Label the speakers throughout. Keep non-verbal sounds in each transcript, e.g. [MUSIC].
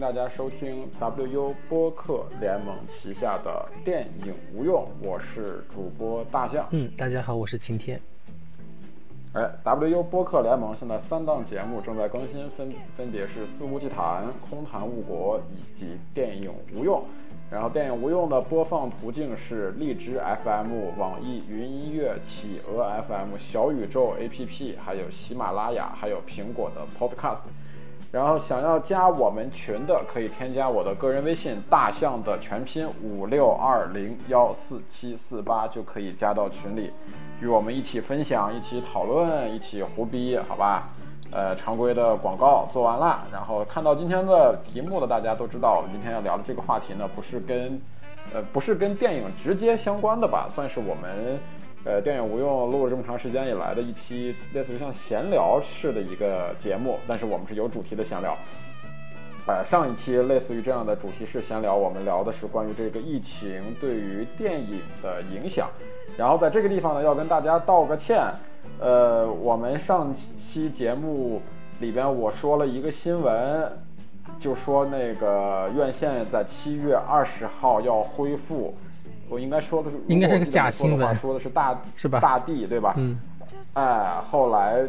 Speaker 1: 迎大家收听 WU 播客联盟旗下的电影无用，我是主播大象。
Speaker 2: 嗯，大家好，我是晴天。
Speaker 1: 哎，WU 播客联盟现在三档节目正在更新，分分别是《肆无忌谈》《空谈误国》以及《电影无用》。然后电影无用的播放途径是荔枝 FM、网易云音乐、企鹅 FM、小宇宙 APP，还有喜马拉雅，还有苹果的 Podcast。然后想要加我们群的，可以添加我的个人微信大象的全拼五六二零幺四七四八，就可以加到群里，与我们一起分享、一起讨论、一起胡逼，好吧？呃，常规的广告做完了，然后看到今天的题目的大家都知道，我们今天要聊的这个话题呢，不是跟，呃，不是跟电影直接相关的吧，算是我们，呃，电影无用录了这么长时间以来的一期类似于像闲聊式的一个节目，但是我们是有主题的闲聊。呃，上一期类似于这样的主题式闲聊，我们聊的是关于这个疫情对于电影的影响，然后在这个地方呢，要跟大家道个歉。呃，我们上期节目里边我说了一个新闻，就说那个院线在七月二十号要恢复，我应该说的是
Speaker 2: 应该是个假新闻，
Speaker 1: 说的是大
Speaker 2: 是吧？
Speaker 1: 大地对吧？
Speaker 2: 嗯，
Speaker 1: 哎，后来。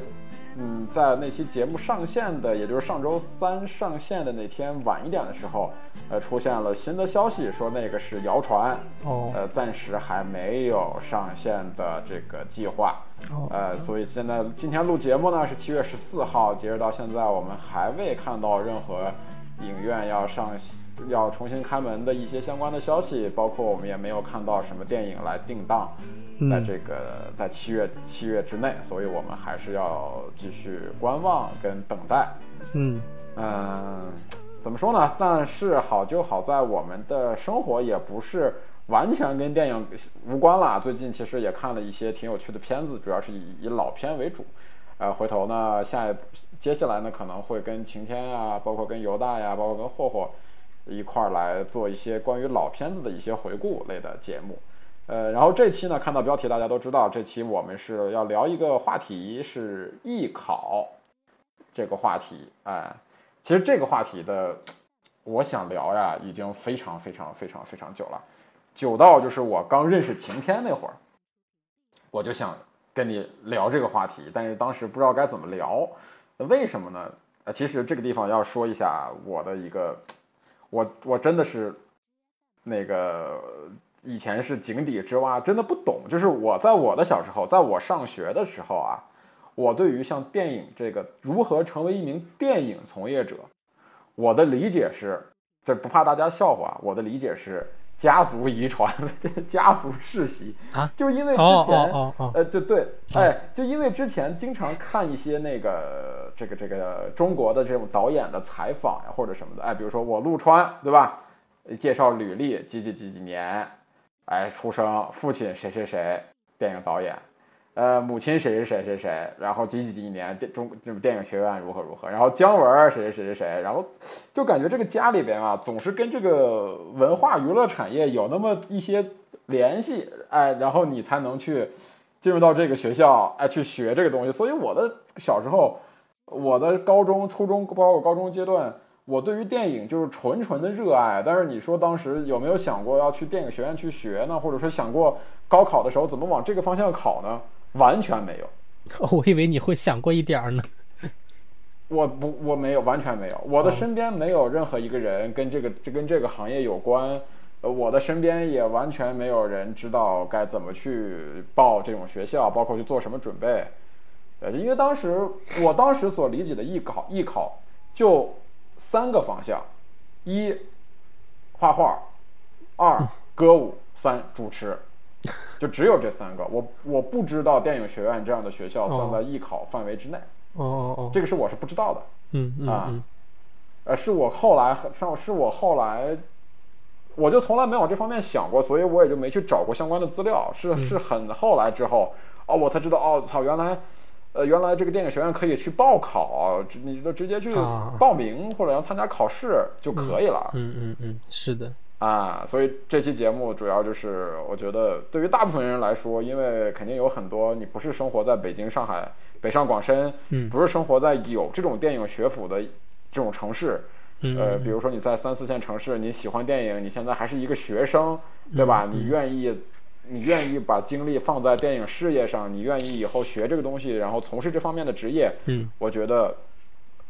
Speaker 1: 嗯，在那期节目上线的，也就是上周三上线的那天晚一点的时候，呃，出现了新的消息，说那个是谣传，
Speaker 2: 哦，
Speaker 1: 呃，暂时还没有上线的这个计划，
Speaker 2: 哦，
Speaker 1: 呃，所以现在今天录节目呢是七月十四号，截止到现在，我们还未看到任何影院要上。要重新开门的一些相关的消息，包括我们也没有看到什么电影来定档，在这个在七月七月之内，所以我们还是要继续观望跟等待。
Speaker 2: 嗯
Speaker 1: 嗯，怎么说呢？但是好就好在我们的生活也不是完全跟电影无关啦。最近其实也看了一些挺有趣的片子，主要是以以老片为主。呃，回头呢，下接下来呢可能会跟晴天呀，包括跟犹大呀，包括跟霍霍。一块儿来做一些关于老片子的一些回顾类的节目，呃，然后这期呢，看到标题大家都知道，这期我们是要聊一个话题，是艺考这个话题。哎，其实这个话题的，我想聊呀，已经非常非常非常非常久了，久到就是我刚认识晴天那会儿，我就想跟你聊这个话题，但是当时不知道该怎么聊，为什么呢？呃，其实这个地方要说一下我的一个。我我真的是，那个以前是井底之蛙，真的不懂。就是我在我的小时候，在我上学的时候啊，我对于像电影这个如何成为一名电影从业者，我的理解是，这不怕大家笑话，我的理解是家族遗传，[LAUGHS] 家族世袭
Speaker 2: 啊。
Speaker 1: 就因为之前，呃，就对，哎，就因为之前经常看一些那个。这个这个中国的这种导演的采访呀，或者什么的，哎，比如说我陆川，对吧？介绍履历，几几几几年，哎，出生，父亲谁谁谁，电影导演，呃，母亲谁谁谁谁谁，然后几几几年电中这种电影学院如何如何，然后姜文谁谁谁谁谁，然后就感觉这个家里边啊，总是跟这个文化娱乐产业有那么一些联系，哎，然后你才能去进入到这个学校，哎，去学这个东西。所以我的小时候。我的高中、初中，包括高中阶段，我对于电影就是纯纯的热爱。但是你说当时有没有想过要去电影学院去学呢？或者说想过高考的时候怎么往这个方向考呢？完全没有。[LAUGHS]
Speaker 2: 我以为你会想过一点儿呢。
Speaker 1: 我不，我没有，完全没有。我的身边没有任何一个人跟这个，这跟这个行业有关。呃，我的身边也完全没有人知道该怎么去报这种学校，包括去做什么准备。呃，因为当时我当时所理解的艺考，艺考就三个方向：一画画，二歌舞，三主持，就只有这三个。我我不知道电影学院这样的学校算在艺考范围之内。
Speaker 2: 哦哦哦，
Speaker 1: 这个是我是不知道的。
Speaker 2: 嗯嗯
Speaker 1: 啊，呃，是我后来上，是我后来，我就从来没往这方面想过，所以我也就没去找过相关的资料。是是很后来之后，哦，我才知道，哦，操，原来。呃，原来这个电影学院可以去报考，你就直接去报名或者要参加考试就可以了。
Speaker 2: 嗯嗯嗯，是的
Speaker 1: 啊，所以这期节目主要就是我觉得对于大部分人来说，因为肯定有很多你不是生活在北京、上海、北上广深，
Speaker 2: 嗯，
Speaker 1: 不是生活在有这种电影学府的这种城市，
Speaker 2: 嗯
Speaker 1: 呃，比如说你在三四线城市，你喜欢电影，你现在还是一个学生，对吧？
Speaker 2: 嗯
Speaker 1: 你愿意，你愿意把精力放在电影事业上，你愿意以后学这个东西，然后从事这方面的职业，
Speaker 2: 嗯
Speaker 1: 我觉得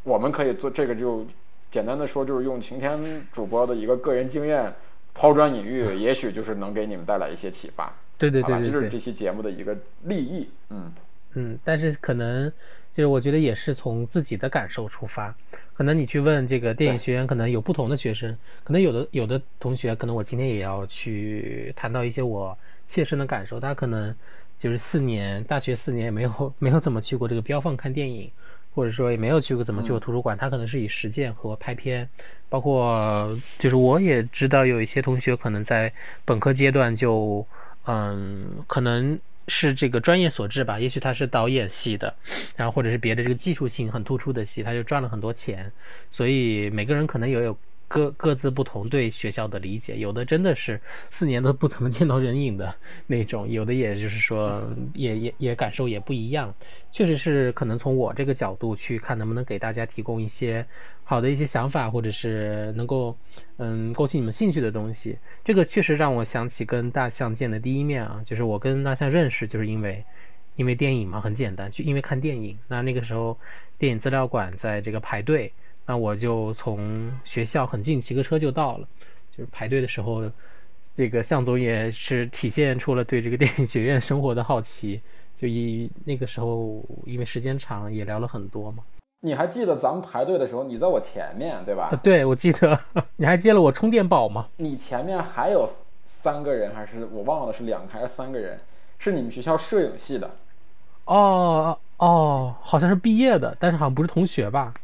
Speaker 1: 我们可以做这个就简单的说，就是用晴天主播的一个个人经验抛砖引玉，也许就是能给你们带来一些启发。
Speaker 2: 对对，对对对，
Speaker 1: 这就是这期节目的一个利益。嗯，
Speaker 2: 嗯，但是可能就是我觉得也是从自己的感受出发，可能你去问这个电影学院，可能有不同的学生，可能有的有的同学，可能我今天也要去谈到一些我切身的感受，他可能就是四年大学四年也没有 [LAUGHS] 没有怎么去过这个标放看电影，或者说也没有去过怎么去过图书馆，他可能是以实践和拍片，包括就是我也知道有一些同学可能在本科阶段就嗯可能。是这个专业所致吧，也许他是导演系的，然后或者是别的这个技术性很突出的系，他就赚了很多钱，所以每个人可能也有各各自不同对学校的理解，有的真的是四年都不怎么见到人影的那种，有的也就是说也也也感受也不一样，确实是可能从我这个角度去看，能不能给大家提供一些好的一些想法，或者是能够嗯勾起你们兴趣的东西。这个确实让我想起跟大象见的第一面啊，就是我跟大象认识，就是因为因为电影嘛，很简单，就因为看电影。那那个时候电影资料馆在这个排队，那我就从学校很近，骑个车就到了。就是排队的时候，这个向总也是体现出了对这个电影学院生活的好奇。就以那个时候，因为时间长，也聊了很多嘛。
Speaker 1: 你还记得咱们排队的时候，你在我前面，对吧？
Speaker 2: 啊，对，我记得 [LAUGHS] 你还接了我充电宝吗？
Speaker 1: 你前面还有三个人，还是我忘了是两个还是三个人，是你们学校摄影系的。
Speaker 2: 哦哦，好像是毕业的，但是好像不是同学吧？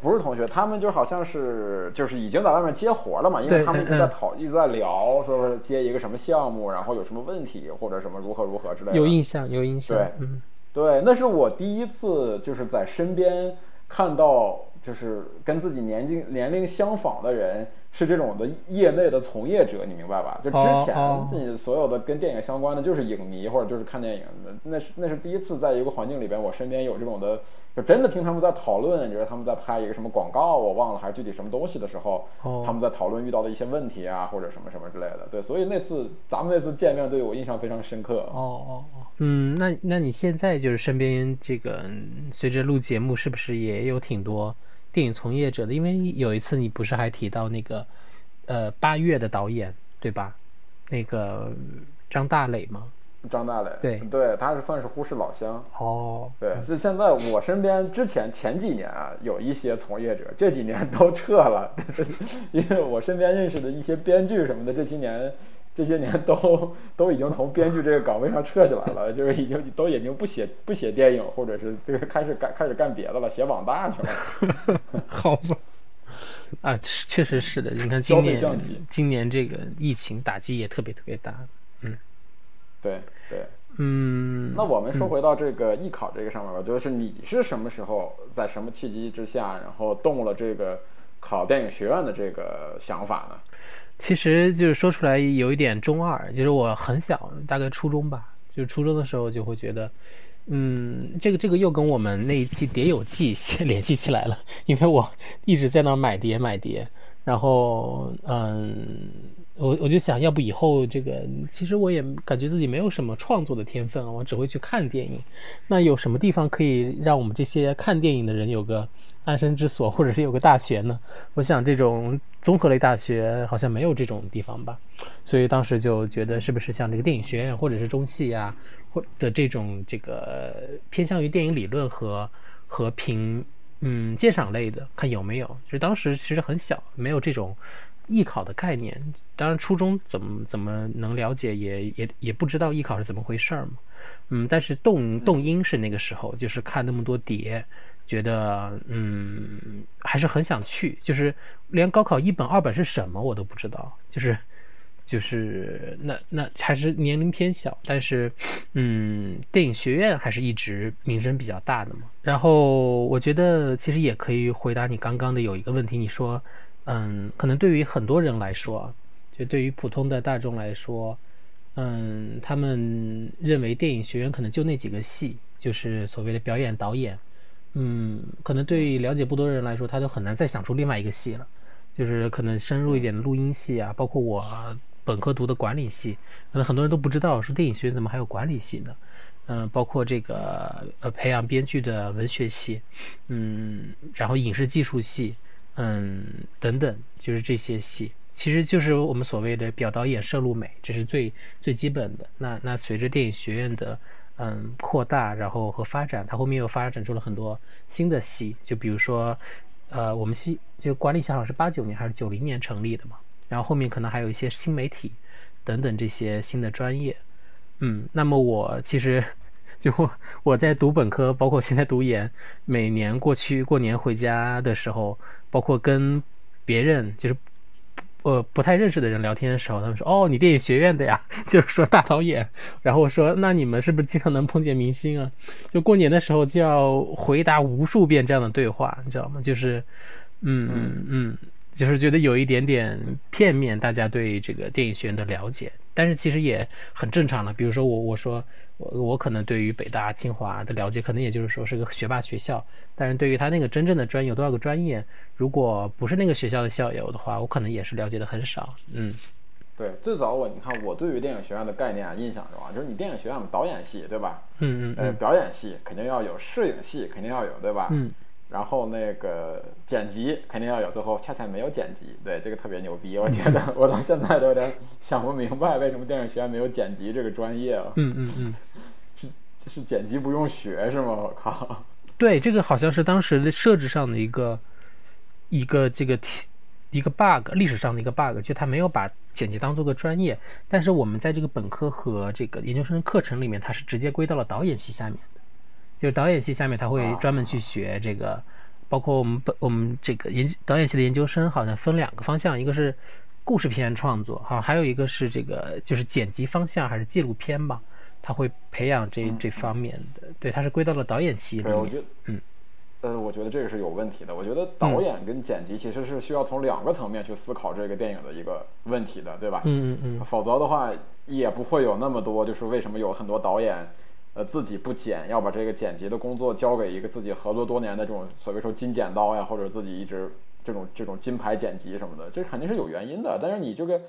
Speaker 1: 不是同学，他们就好像是就是已经在外面接活了嘛，因为他们一直
Speaker 2: 嗯
Speaker 1: 在讨，一直在聊，说是接一个什么项目，然后有什么问题或者什么如何如何之类的。
Speaker 2: 有印象，有印象。
Speaker 1: 对
Speaker 2: 嗯，
Speaker 1: 对，那是我第一次就是在身边看到，就是跟自己年纪年龄相仿的人是这种的业内的从业者，你明白吧？就之前你所有的跟电影相关的，就是影迷或者就是看电影的，那是那是第一次在一个环境里边，我身边有这种的，就真的听他们在讨论，就是他们在拍一个什么广告，我忘了还是具体什么东西的时候，
Speaker 2: 哦
Speaker 1: 他们在讨论遇到的一些问题啊，或者什么什么之类的。对，所以那次咱们那次见面对我印象非常深刻。
Speaker 2: 哦哦哦，嗯，那那你现在就是身边这个嗯随着录节目，是不是也有挺多电影从业者的？因为有一次你不是还提到那个呃八月的导演对吧？那个张大磊吗？
Speaker 1: 张大磊，
Speaker 2: 对
Speaker 1: 对，他是算是呼市老乡。
Speaker 2: 哦，
Speaker 1: 对，是现在我身边之前前几年啊，有一些从业者，这几年都撤了，[LAUGHS] 因为我身边认识的一些编剧什么的，这些年这些年都都已经从编剧这个岗位上撤下来了，[LAUGHS] 就是已经都已经不写不写电影，或者是这个开始干开始干别的了，写网大去了。[LAUGHS]
Speaker 2: 好吧。啊，确实是的。你看
Speaker 1: 消
Speaker 2: 今年
Speaker 1: 费降级
Speaker 2: 今年这个疫情打击也特别特别大。
Speaker 1: 嗯对对，
Speaker 2: 嗯，
Speaker 1: 那我们说回到这个艺考这个上面吧，就是你是什么时候在什么契机之下，然后动了这个考电影学院的这个想法呢？
Speaker 2: 其实就是说出来有一点中二，就是我很小，大概初中吧，就是初中的时候就会觉得，嗯，这个这个又跟我们那一期碟友记 [LAUGHS] 联系起来了，因为我一直在那买碟买碟，然后嗯，我我就想要不以后这个，其实我也感觉自己没有什么创作的天分，我只会去看电影，那有什么地方可以让我们这些看电影的人有个安身之所，或者是有个大学呢？我想这种综合类大学好像没有这种地方吧，所以当时就觉得是不是像这个电影学院或者是中戏呀、或的这种这个偏向于电影理论和和评嗯鉴赏类的，看有没有？就是当时其实很小，没有这种艺考的概念。当然初中怎么怎么能了解也也也不知道艺考是怎么回事儿嘛。嗯，但是动动因是那个时候，就是看那么多碟，觉得嗯还是很想去，就是连高考一本二本是什么我都不知道，就是就是那那还是年龄偏小，但是嗯电影学院还是一直名声比较大的嘛。然后我觉得其实也可以回答你刚刚的有一个问题，你说嗯可能对于很多人来说，就对于普通的大众来说。嗯，他们认为电影学院可能就那几个系，就是所谓的表演导演嗯，可能对了解不多的人来说，他就很难再想出另外一个系了，就是可能深入一点的录音系啊，包括我本科读的管理系，可能很多人都不知道是电影学院怎么还有管理系呢？嗯，包括这个呃培养编剧的文学系，嗯，然后影视技术系，嗯等等，就是这些系，其实就是我们所谓的表导演摄录美，这是最最基本的。那那随着电影学院的嗯扩大，然后和发展，它后面又发展出了很多新的系，就比如说呃我们系就管理系好像是八九年还是九零年成立的嘛，然后后面可能还有一些新媒体等等这些新的专业。嗯，那么我其实就我在读本科，包括现在读研，每年过去过年回家的时候，包括跟别人就是呃不太认识的人聊天的时候，他们说哦你电影学院的呀，[LAUGHS] 就是说大导演。然后我说那你们是不是经常能碰见明星啊？就过年的时候就要回答无数遍这样的对话，你知道吗？就是嗯嗯嗯，就是觉得有一点点片面，大家对这个电影学院的了解。但是其实也很正常了，比如说我我说我我可能对于北大清华的了解，可能也就是说是个学霸学校，但是对于他那个真正的专业有多少个专业，如果不是那个学校的校友的话，我可能也是了解的很少。嗯，
Speaker 1: 对，最早我你看我对于电影学院的概念啊印象中啊，就是你电影学院嘛，导演系对吧？
Speaker 2: 嗯嗯
Speaker 1: 呃，表演系肯定要有，摄影系肯定要有，对吧？
Speaker 2: 嗯。
Speaker 1: 然后那个剪辑肯定要有，最后恰恰没有剪辑，对这个特别牛逼，我觉得我到现在都有点想不明白，为什么电影学院没有剪辑这个专业啊？
Speaker 2: 嗯嗯嗯，
Speaker 1: 是是剪辑不用学是吗？我靠！
Speaker 2: 对，这个好像是当时的设置上的一个一个这个一个 bug，历史上的一个 bug，就他没有把剪辑当做个专业，但是我们在这个本科和这个研究生课程里面，它是直接归到了导演系下面。就是导演系下面他会专门去学这个，包括我们本我们这个研导演系的研究生好像分两个方向，一个是故事片创作哈，还有一个是这个就是剪辑方向还是纪录片吧，他会培养这这方面的，对，他是归到了导演系里面。
Speaker 1: 我觉得，嗯，呃，我觉得这个是有问题的。我觉得导演跟剪辑其实是需要从两个层面去思考这个电影的一个问题的，对吧？
Speaker 2: 嗯嗯嗯。
Speaker 1: 否则的话，也不会有那么多，就是为什么有很多导演。呃，自己不剪，要把这个剪辑的工作交给一个自己合作多年的这种所谓说金剪刀呀，或者自己一直这种这种金牌剪辑什么的，这肯定是有原因的。但是你这个，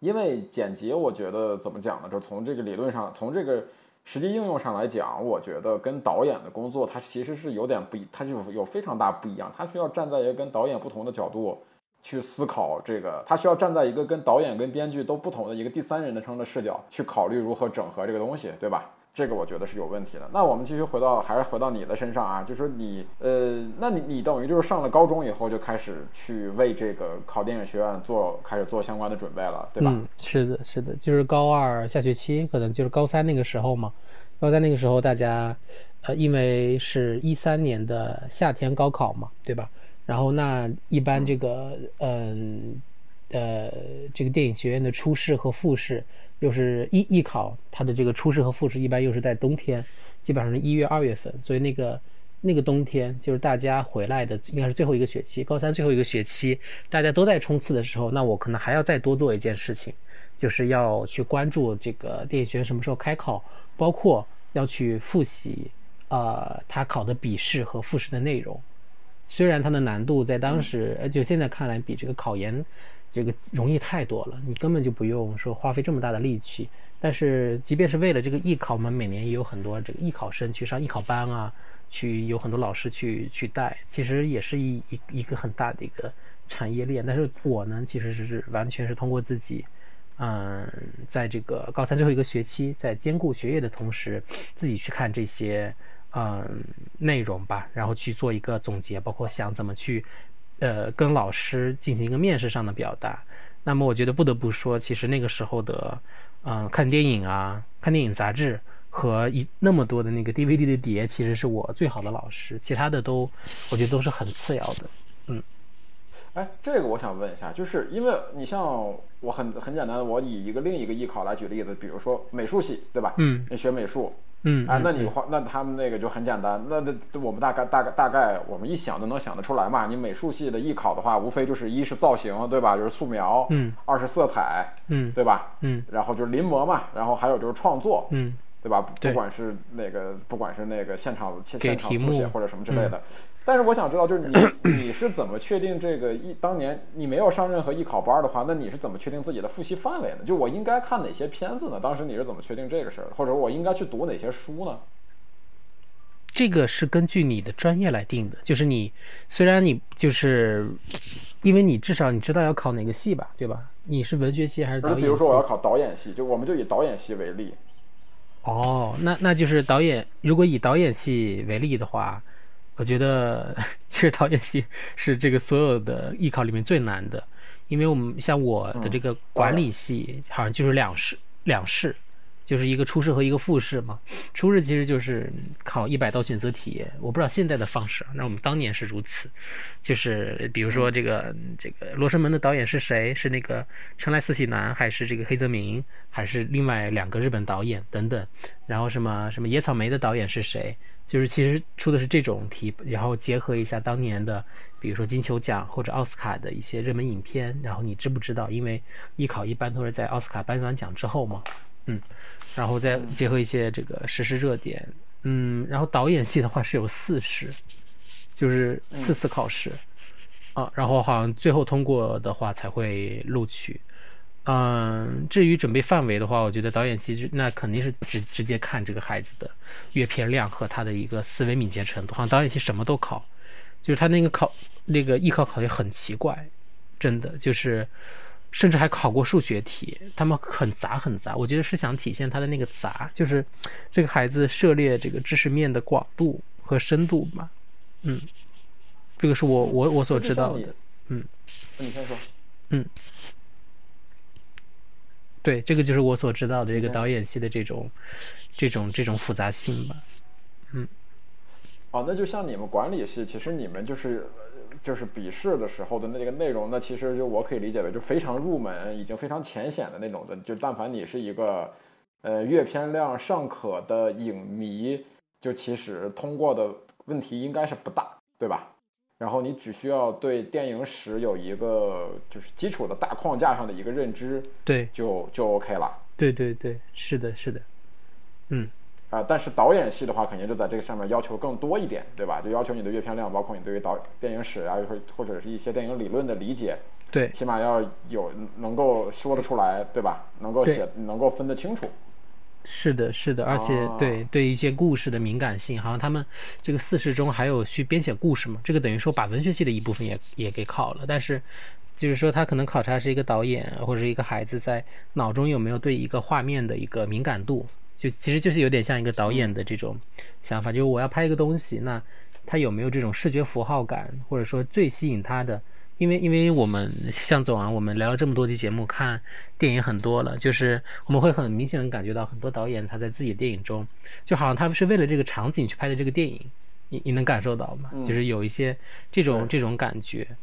Speaker 1: 因为剪辑，我觉得怎么讲呢？就从这个理论上，从这个实际应用上来讲，我觉得跟导演的工作它其实是有点不一，它就有非常大不一样。它需要站在一个跟导演不同的角度去思考这个，它需要站在一个跟导演跟编剧都不同的一个第三人称的视角去考虑如何整合这个东西，对吧？这个我觉得是有问题的。那我们继续回到，还是回到你的身上啊，就说你，呃，那你你等于就是上了高中以后就开始去为这个考电影学院做，开始做相关的准备了，对吧？
Speaker 2: 嗯，是的，是的，就是高二下学期，可能就是高三那个时候嘛。高三那个时候，大家，呃，因为是一三年的夏天高考嘛，对吧？然后那一般这个，嗯，呃，这个电影学院的初试和复试。又是艺艺考，它的这个初试和复试一般又是在冬天，基本上是一月二月份，所以那个那个冬天就是大家回来的应该是最后一个学期，高三最后一个学期，大家都在冲刺的时候，那我可能还要再多做一件事情，就是要去关注这个电影学院什么时候开考，包括要去复习，呃，他考的笔试和复试的内容，虽然它的难度在当时，就现在看来比这个考研。这个容易太多了，你根本就不用说花费这么大的力气。但是，即便是为了这个艺考，我们每年也有很多这个艺考生去上艺考班啊，去有很多老师去去带，其实也是一一一个很大的一个产业链。但是我呢，其实是完全是通过自己，嗯，在这个高三最后一个学期，在兼顾学业的同时，自己去看这些嗯内容吧，然后去做一个总结，包括想怎么去。呃，跟老师进行一个面试上的表达，那么我觉得不得不说，其实那个时候的，嗯，看电影啊，看电影杂志和一那么多的那个 DVD 的碟，其实是我最好的老师，其他的都我觉得都是很次要的。嗯，
Speaker 1: 哎，这个我想问一下，就是因为你像我很很简单的，我以一个另一个艺考来举例子，比如说美术系，对吧？
Speaker 2: 嗯，
Speaker 1: 你学美术。
Speaker 2: 嗯，
Speaker 1: 哎，那你画，那他们那个就很简单，那那我们大概大概大概我们一想就能想得出来嘛。你美术系的艺考的话，无非就是一是造型，对吧？就是素描，
Speaker 2: 嗯，
Speaker 1: 二是色彩，
Speaker 2: 嗯，
Speaker 1: 对吧？
Speaker 2: 嗯，
Speaker 1: 然后就是临摹嘛，然后还有就是创作，
Speaker 2: 嗯，
Speaker 1: 对对吧？不管是那个，不管是那个现场现场
Speaker 2: 题目嗯
Speaker 1: 速写或者什么之类的。但是我想知道，就是你 [CLEARS THROAT] 你是怎么确定这个艺当年你没有上任何艺考班的话，那你是怎么确定自己的复习范围呢？就我应该看哪些片子呢？当时你是怎么确定这个事儿的？或者我应该去读哪些书呢？
Speaker 2: 这个是根据你的专业来定的，就是你虽然你就是，因为你至少你知道要考哪个系吧，对吧？你是文学系还是导演系？
Speaker 1: 比如说我要考导演系，就我们就以导演系为例，
Speaker 2: 哦，那那就是导演。如果以导演系为例的话，我觉得 [LAUGHS] 其实导演系是这个所有的艺考里面最难的，因为我们像我的这个管理系，好像就是两试两试，就是一个初试和一个复试嘛。初试其实就是考一百道选择题，我不知道现在的方式，那我们当年是如此，就是比如说这个这个《罗生门》的导演是谁？是那个成濑四喜男，还是这个黑泽明，还是另外两个日本导演等等？然后什么什么野草莓的导演是谁？就是其实出的是这种题，然后结合一下当年的，比如说金球奖或者奥斯卡的一些热门影片，然后你知不知道？因为艺考一般都是在奥斯卡颁完奖之后嘛，嗯，然后再结合一些这个时事热点，嗯，然后导演系的话是有四试，就是四次考试，啊，然后好像最后通过的话才会录取。嗯，至于准备范围的话，我觉得导演系就那肯定是直直接看这个孩子的阅片量和他的一个思维敏捷程度。好像导演系什么都考，就是他那个考那个艺考考也很奇怪，真的就是，甚至还考过数学题，他们很杂很杂。我觉得是想体现他的那个杂，就是这个孩子涉猎这个知识面的广度和深度吧。嗯，这个是我我我所知道的。嗯，
Speaker 1: 那你先说。
Speaker 2: 嗯。对，这个就是我所知道的这个导演系的这种、这种、这种复杂性吧。嗯。
Speaker 1: 哦，那就像你们管理系，其实你们就是就是笔试的时候的那个内容，那其实就我可以理解为就非常入门，已经非常浅显的那种的。就但凡你是一个呃阅片量尚可的影迷，就其实通过的问题应该是不大，对吧？然后你只需要对电影史有一个就是基础的大框架上的一个认知，
Speaker 2: 对，
Speaker 1: 就就 OK 了。
Speaker 2: 对对对，是的，是的，嗯。
Speaker 1: 啊、但是导演系的话，肯定就在这个上面要求更多一点，对吧？就要求你的阅片量，包括你对于导电影史啊，或或者是一些电影理论的理解，
Speaker 2: 对，
Speaker 1: 起码要有能够说得出来，对吧？能够写，能够分得清楚。
Speaker 2: 是的，是的，而且、
Speaker 1: 哦
Speaker 2: 对对一些故事的敏感性，好像他们这个四试中还有去编写故事嘛，这个等于说把文学系的一部分也也给考了，但是就是说他可能考察是一个导演或者是一个孩子在脑中有没有对一个画面的一个敏感度，就其实就是有点像一个导演的这种想法，就是我要拍一个东西，那他有没有这种视觉符号感，或者说最吸引他的。因为因为我们向总啊，我们聊了这么多期节目，看电影很多了，就是我们会很明显的感觉到很多导演他在自己的电影中，就好像他们是为了这个场景去拍的这个电影，你你能感受到吗？
Speaker 1: 嗯
Speaker 2: 就是有一些这种这种感觉，嗯，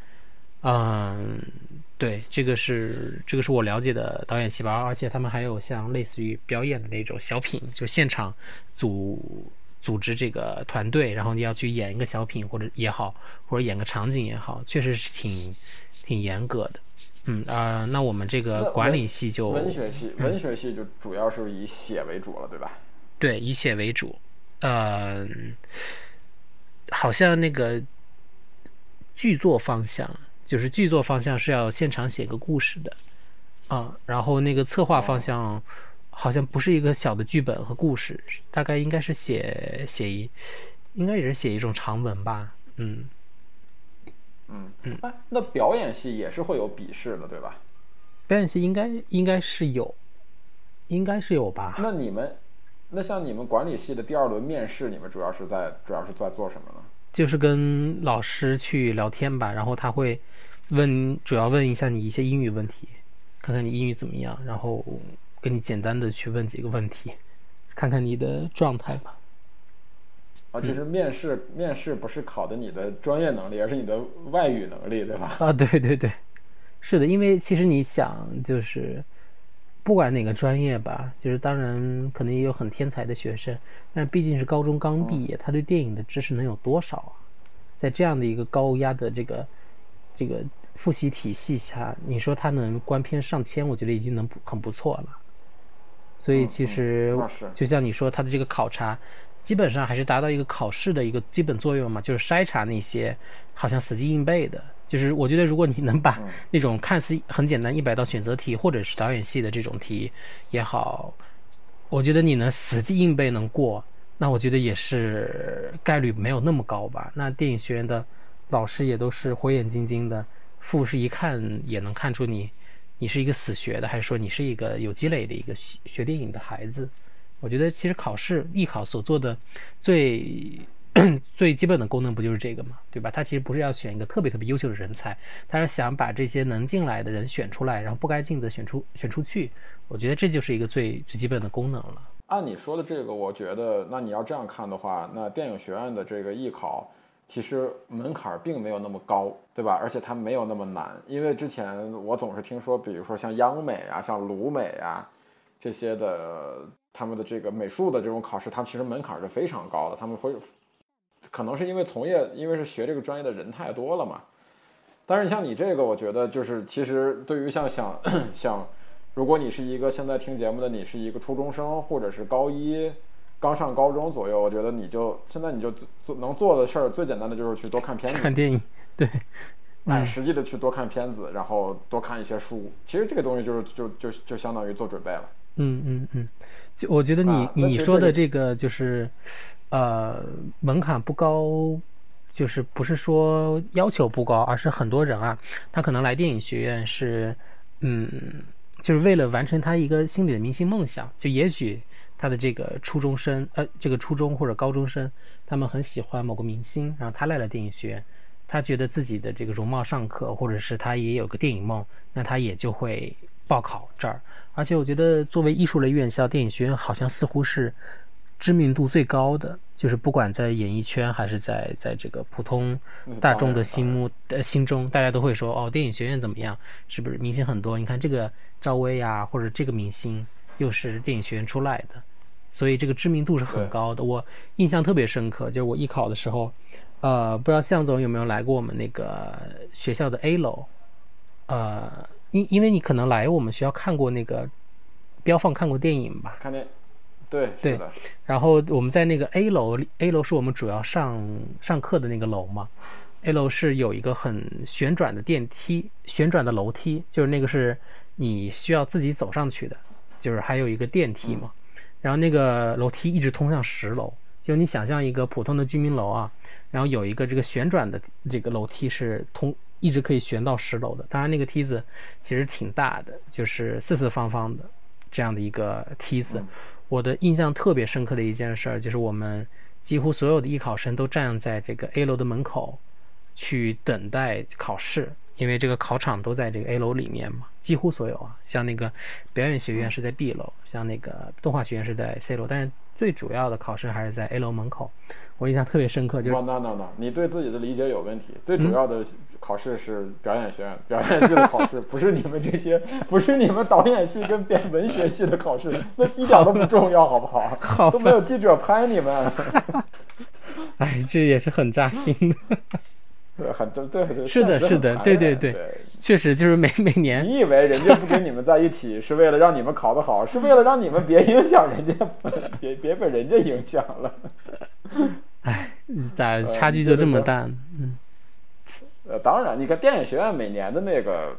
Speaker 2: 对，这个是这个是我了解的导演细胞，而且他们还有像类似于表演的那种小品，就现场组组织这个团队，然后你要去演一个小品或者也好，或者演个场景也好，确实是挺挺严格的。嗯啊、呃那我们这个管理系就
Speaker 1: 文学系，文学系就主要是以写为主了，对吧？
Speaker 2: 对以写为主，呃，好像那个剧作方向，就是剧作方向是要现场写个故事的，啊，然后那个策划方向好像不是一个小的剧本和故事，大概应该是写写一，应该也是写一种长文吧，嗯，
Speaker 1: 嗯嗯。哎，那表演系也是会有笔试的，对吧？
Speaker 2: 表演系应该应该是有，应该是有吧？
Speaker 1: 那你们，那像你们管理系的第二轮面试，你们主要是在主要是在做什么呢？
Speaker 2: 就是跟老师去聊天吧，然后他会问，主要问一下你一些英语问题，看看你英语怎么样，然后跟你简单的去问几个问题，看看你的状态吧。
Speaker 1: 啊，其实面试、面试不是考的你的专业能力，而是你的外语能力，对吧？
Speaker 2: 啊，对对对，是的，因为其实你想，就是不管哪个专业吧，就是当然可能也有很天才的学生，但毕竟是高中刚毕业，他对电影的知识能有多少啊？在这样的一个高压的这个这个复习体系下，你说他能观片上千，我觉得已经能很不错了。所以其实就像你说，他的这个考察，基本上还是达到一个考试的一个基本作用嘛，就是筛查那些好像死记硬背的。就是我觉得，如果你能把
Speaker 1: 嗯
Speaker 2: 那种看似很简单一百道选择题，或者是导演系的这种题也好，我觉得你能死记硬背能过，那我觉得也是概率没有那么高吧。那电影学院的老师也都是火眼金睛的，复试一看也能看出你你是一个死学的，还是说你是一个有积累的一个学学电影的孩子。我觉得其实考试艺考所做的最 [COUGHS] 最基本的功能不就是这个嘛，对吧？他其实不是要选一个特别特别优秀的人才，他是想把这些能进来的人选出来，然后不该进的选出选出去。我觉得这就是一个最最基本的功能了。
Speaker 1: 按你说的这个，我觉得那你要这样看的话，那电影学院的这个艺考其实门槛并没有那么高，对吧？而且它没有那么难，因为之前我总是听说，比如说像央美啊、像鲁美啊这些的，他们的这个美术的这种考试，他们其实门槛是非常高的，他们会可能是因为从业，因为是学这个专业的人太多了嘛。但是像你这个，我觉得就是其实对于像想想，[COUGHS] 如果你是一个现在听节目的，你是一个初中生或者是高一刚上高中左右，我觉得你就现在你就做做能做的事儿最简单的就是去多看片子，
Speaker 2: 看电影，[LAUGHS] 对，
Speaker 1: 哎，
Speaker 2: 嗯
Speaker 1: 实际的去多看片子，然后多看一些书。其实这个东西就是就就就相当于做准备了。
Speaker 2: 嗯嗯嗯，就我觉得你、
Speaker 1: 啊
Speaker 2: 你说的这个就是，呃，门槛不高，就是不是说要求不高，而是很多人啊，他可能来电影学院是，嗯，就是为了完成他一个心里的明星梦想。就也许他的这个初中生，呃，这个初中或者高中生，他们很喜欢某个明星，然后他来了电影学院，他觉得自己的这个容貌尚可，或者是他也有个电影梦，那他也就会报考这儿。而且我觉得，作为艺术类院校，电影学院好像似乎是知名度最高的，就是不管在演艺圈还是在在这个普通大众的心目呃心中，大家都会说哦，电影学院怎么样？是不是明星很多？你看这个赵薇呀，或者这个明星又是电影学院出来的，所以这个知名度是很高的。我印象特别深刻，就是我艺考的时候，呃，不知道向总有没有来过我们那个学校的 A 楼，呃，因因为你可能来我们学校看过那个标放看过电影吧，
Speaker 1: 看电，对，
Speaker 2: 对，然后我们在那个 A 楼，A 楼是我们主要上上课的那个楼嘛。A 楼是有一个很旋转的电梯，旋转的楼梯，就是那个是你需要自己走上去的，就是还有一个电梯嘛。然后那个楼梯一直通向十楼，就你想象一个普通的居民楼啊，然后有一个这个旋转的这个楼梯是通一直可以旋到十楼的。当然那个梯子其实挺大的，就是四四方方的这样的一个梯子。
Speaker 1: 嗯
Speaker 2: 我的印象特别深刻的一件事儿，就是我们几乎所有的艺考生都站在这个 A 楼的门口，去等待考试，因为这个考场都在这个 A 楼里面嘛。几乎所有啊，像那个表演学院是在 B 楼，像那个动画学院是在 C 楼，但是最主要的考试还是在 A 楼门口。我印象特别深刻，就是
Speaker 1: 不，no no no，你对自己的理解有问题。最
Speaker 2: 嗯
Speaker 1: 主要的考试是表演学院，表演系的考试 [LAUGHS] 不是你们这些，不是你们导演系跟编文学系的考试，[LAUGHS] 那一点都不重要，好不好？
Speaker 2: 好
Speaker 1: 都没有记者拍你们，[LAUGHS]
Speaker 2: 哎，这也是很扎心的。[LAUGHS]
Speaker 1: 对很对对对，
Speaker 2: 是的是的对对对
Speaker 1: 对
Speaker 2: 确实，就是每每年
Speaker 1: 你以为人家不跟你们在一起是为了让你们考得好，是为了让你们别影响人家，别别被人家影响了。[LAUGHS]
Speaker 2: 哎，咋
Speaker 1: 呃
Speaker 2: 差距就这么大？嗯，
Speaker 1: 呃，当然，你看电影学院每年的那个，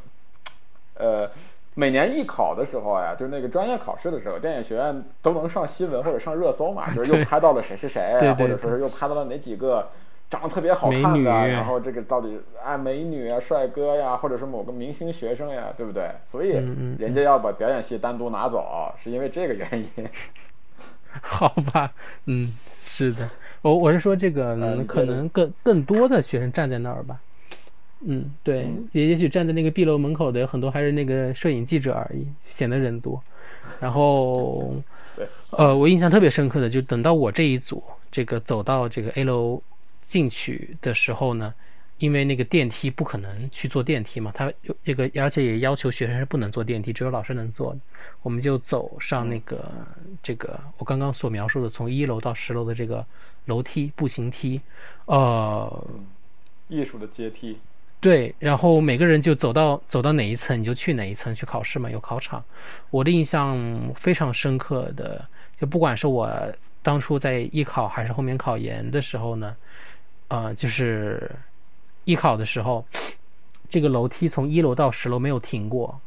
Speaker 1: 呃，每年艺考的时候呀，就是那个专业考试的时候，电影学院都能上新闻或者上热搜嘛，就是又拍到了谁是谁啊，
Speaker 2: 对对
Speaker 1: 或者说是又拍到了哪几个长得特别好看的，然后这个到底哎美女啊、帅哥呀，或者是某个明星学生呀，对不对？所以人家要把表演系单独拿走，是因为这个原因。[LAUGHS]
Speaker 2: 好吧，嗯，是的，我我是说这个，可能更更多的学生站在那儿吧，嗯，对
Speaker 1: 嗯，
Speaker 2: 也也许站在那个 B 楼门口的有很多还是那个摄影记者而已，显得人多。然后 [LAUGHS]
Speaker 1: 对，
Speaker 2: 呃，我印象特别深刻的，就等到我这一组这个走到这个 A 楼进去的时候呢，因为那个电梯不可能去坐电梯嘛，他有这个，而且也要求学生是不能坐电梯，只有老师能坐的。我们就走上那个、这个我刚刚所描述的从一楼到十楼的这个楼梯步行梯，呃，
Speaker 1: 艺术的阶梯，
Speaker 2: 对，然后每个人就走到走到哪一层，你就去哪一层去考试嘛，有考场。我的印象非常深刻的，就不管是我当初在艺考还是后面考研的时候呢，呃，就是艺考的时候，这个楼梯从一楼到十楼没有停过，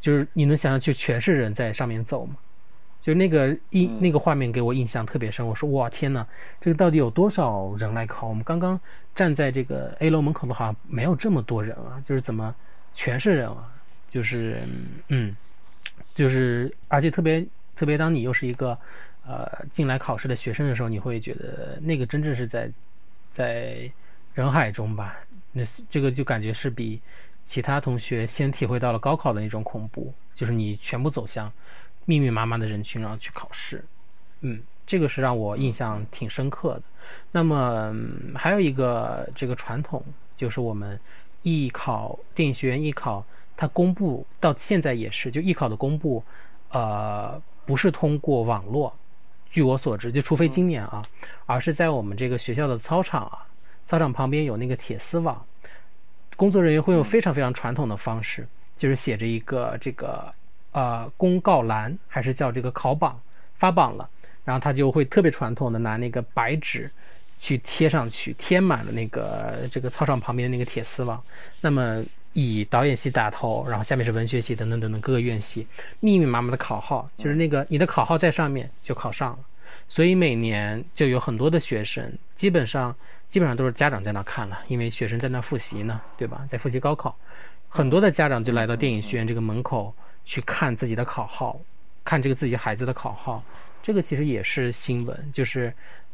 Speaker 2: 就是你能想象，就全是人在上面走吗？就那个印那个画面给我印象特别深。我说哇天呐，这个到底有多少人来考？我们刚刚站在这个 A 楼门口的话，没有这么多人啊，就是怎么全是人啊？就是嗯，就是而且特别特别，当你又是一个呃进来考试的学生的时候，你会觉得那个真正是在在人海中吧？那这个就感觉是比其他同学先体会到了高考的那种恐怖，就是你全部走向。密密麻麻的人群，然后去考试，嗯，这个是让我印象挺深刻的。那么还有一个这个传统，就是我们艺考电影学院艺考，它公布到现在也是，就艺考的公布，呃，不是通过网络，据我所知，就除非今年啊，而是在我们这个学校的操场啊，操场旁边有那个铁丝网，工作人员会用非常非常传统的方式，就是写着一个这个。呃，公告栏还是叫这个考榜发榜了，然后他就会特别传统的拿那个白纸去贴上去，贴满了那个这个操场旁边的那个铁丝网。那么以导演系打头，然后下面是文学系等等等等各个院系，密密麻麻的考号，就是那个你的考号在上面就考上了。所以每年就有很多的学生，基本上基本上都是家长在那看了，因为学生在那复习呢，对吧？在复习高考，很多的家长就来到电影学院这个门口。去看自己的考号，看这个自己孩子的考号，这个其实也是新闻，就是，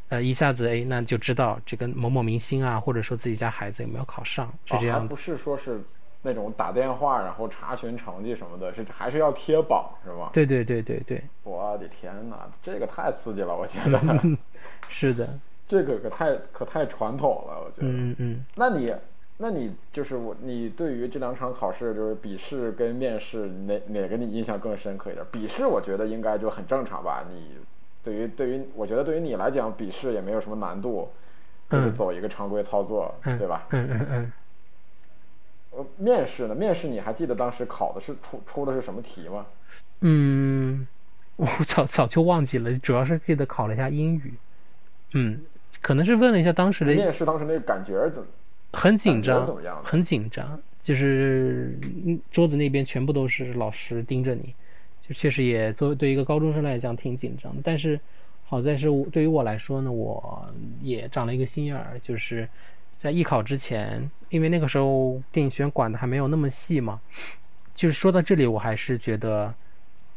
Speaker 2: 呃，一下子哎，那就知道这个某某明星啊，或者说自己家孩子有没有考上，是这样。
Speaker 1: 不是说是那种打电话然后查询成绩什么的，是还是要贴榜是吗？
Speaker 2: 对对对对对。
Speaker 1: 我的天哪，这个太刺激了，我觉得。[LAUGHS]
Speaker 2: 是的。
Speaker 1: 这个可太可太传统了，我觉得。
Speaker 2: 嗯嗯。
Speaker 1: 那你？那你就是我，你对于这两场考试，就是笔试跟面试，哪哪个你印象更深刻一点？笔试我觉得应该就很正常吧。你对于对于，我觉得对于你来讲，笔试也没有什么难度，就是走一个常规操作，对吧？
Speaker 2: 嗯嗯嗯。
Speaker 1: 呃，面试呢？面试你还记得当时考的是出出的是什么题吗？
Speaker 2: 嗯，我早早就忘记了，主要是记得考了一下英语。嗯，可能是问了一下当时的
Speaker 1: 面试当时那个感觉怎么？
Speaker 2: 很紧张，很紧张，就是桌子那边全部都是老师盯着你，就确实也作为对一个高中生来讲挺紧张。但是好在是对于我来说呢，我也长了一个心眼儿，就是在艺考之前，因为那个时候电影学院管的还没有那么细嘛。就是说到这里，我还是觉得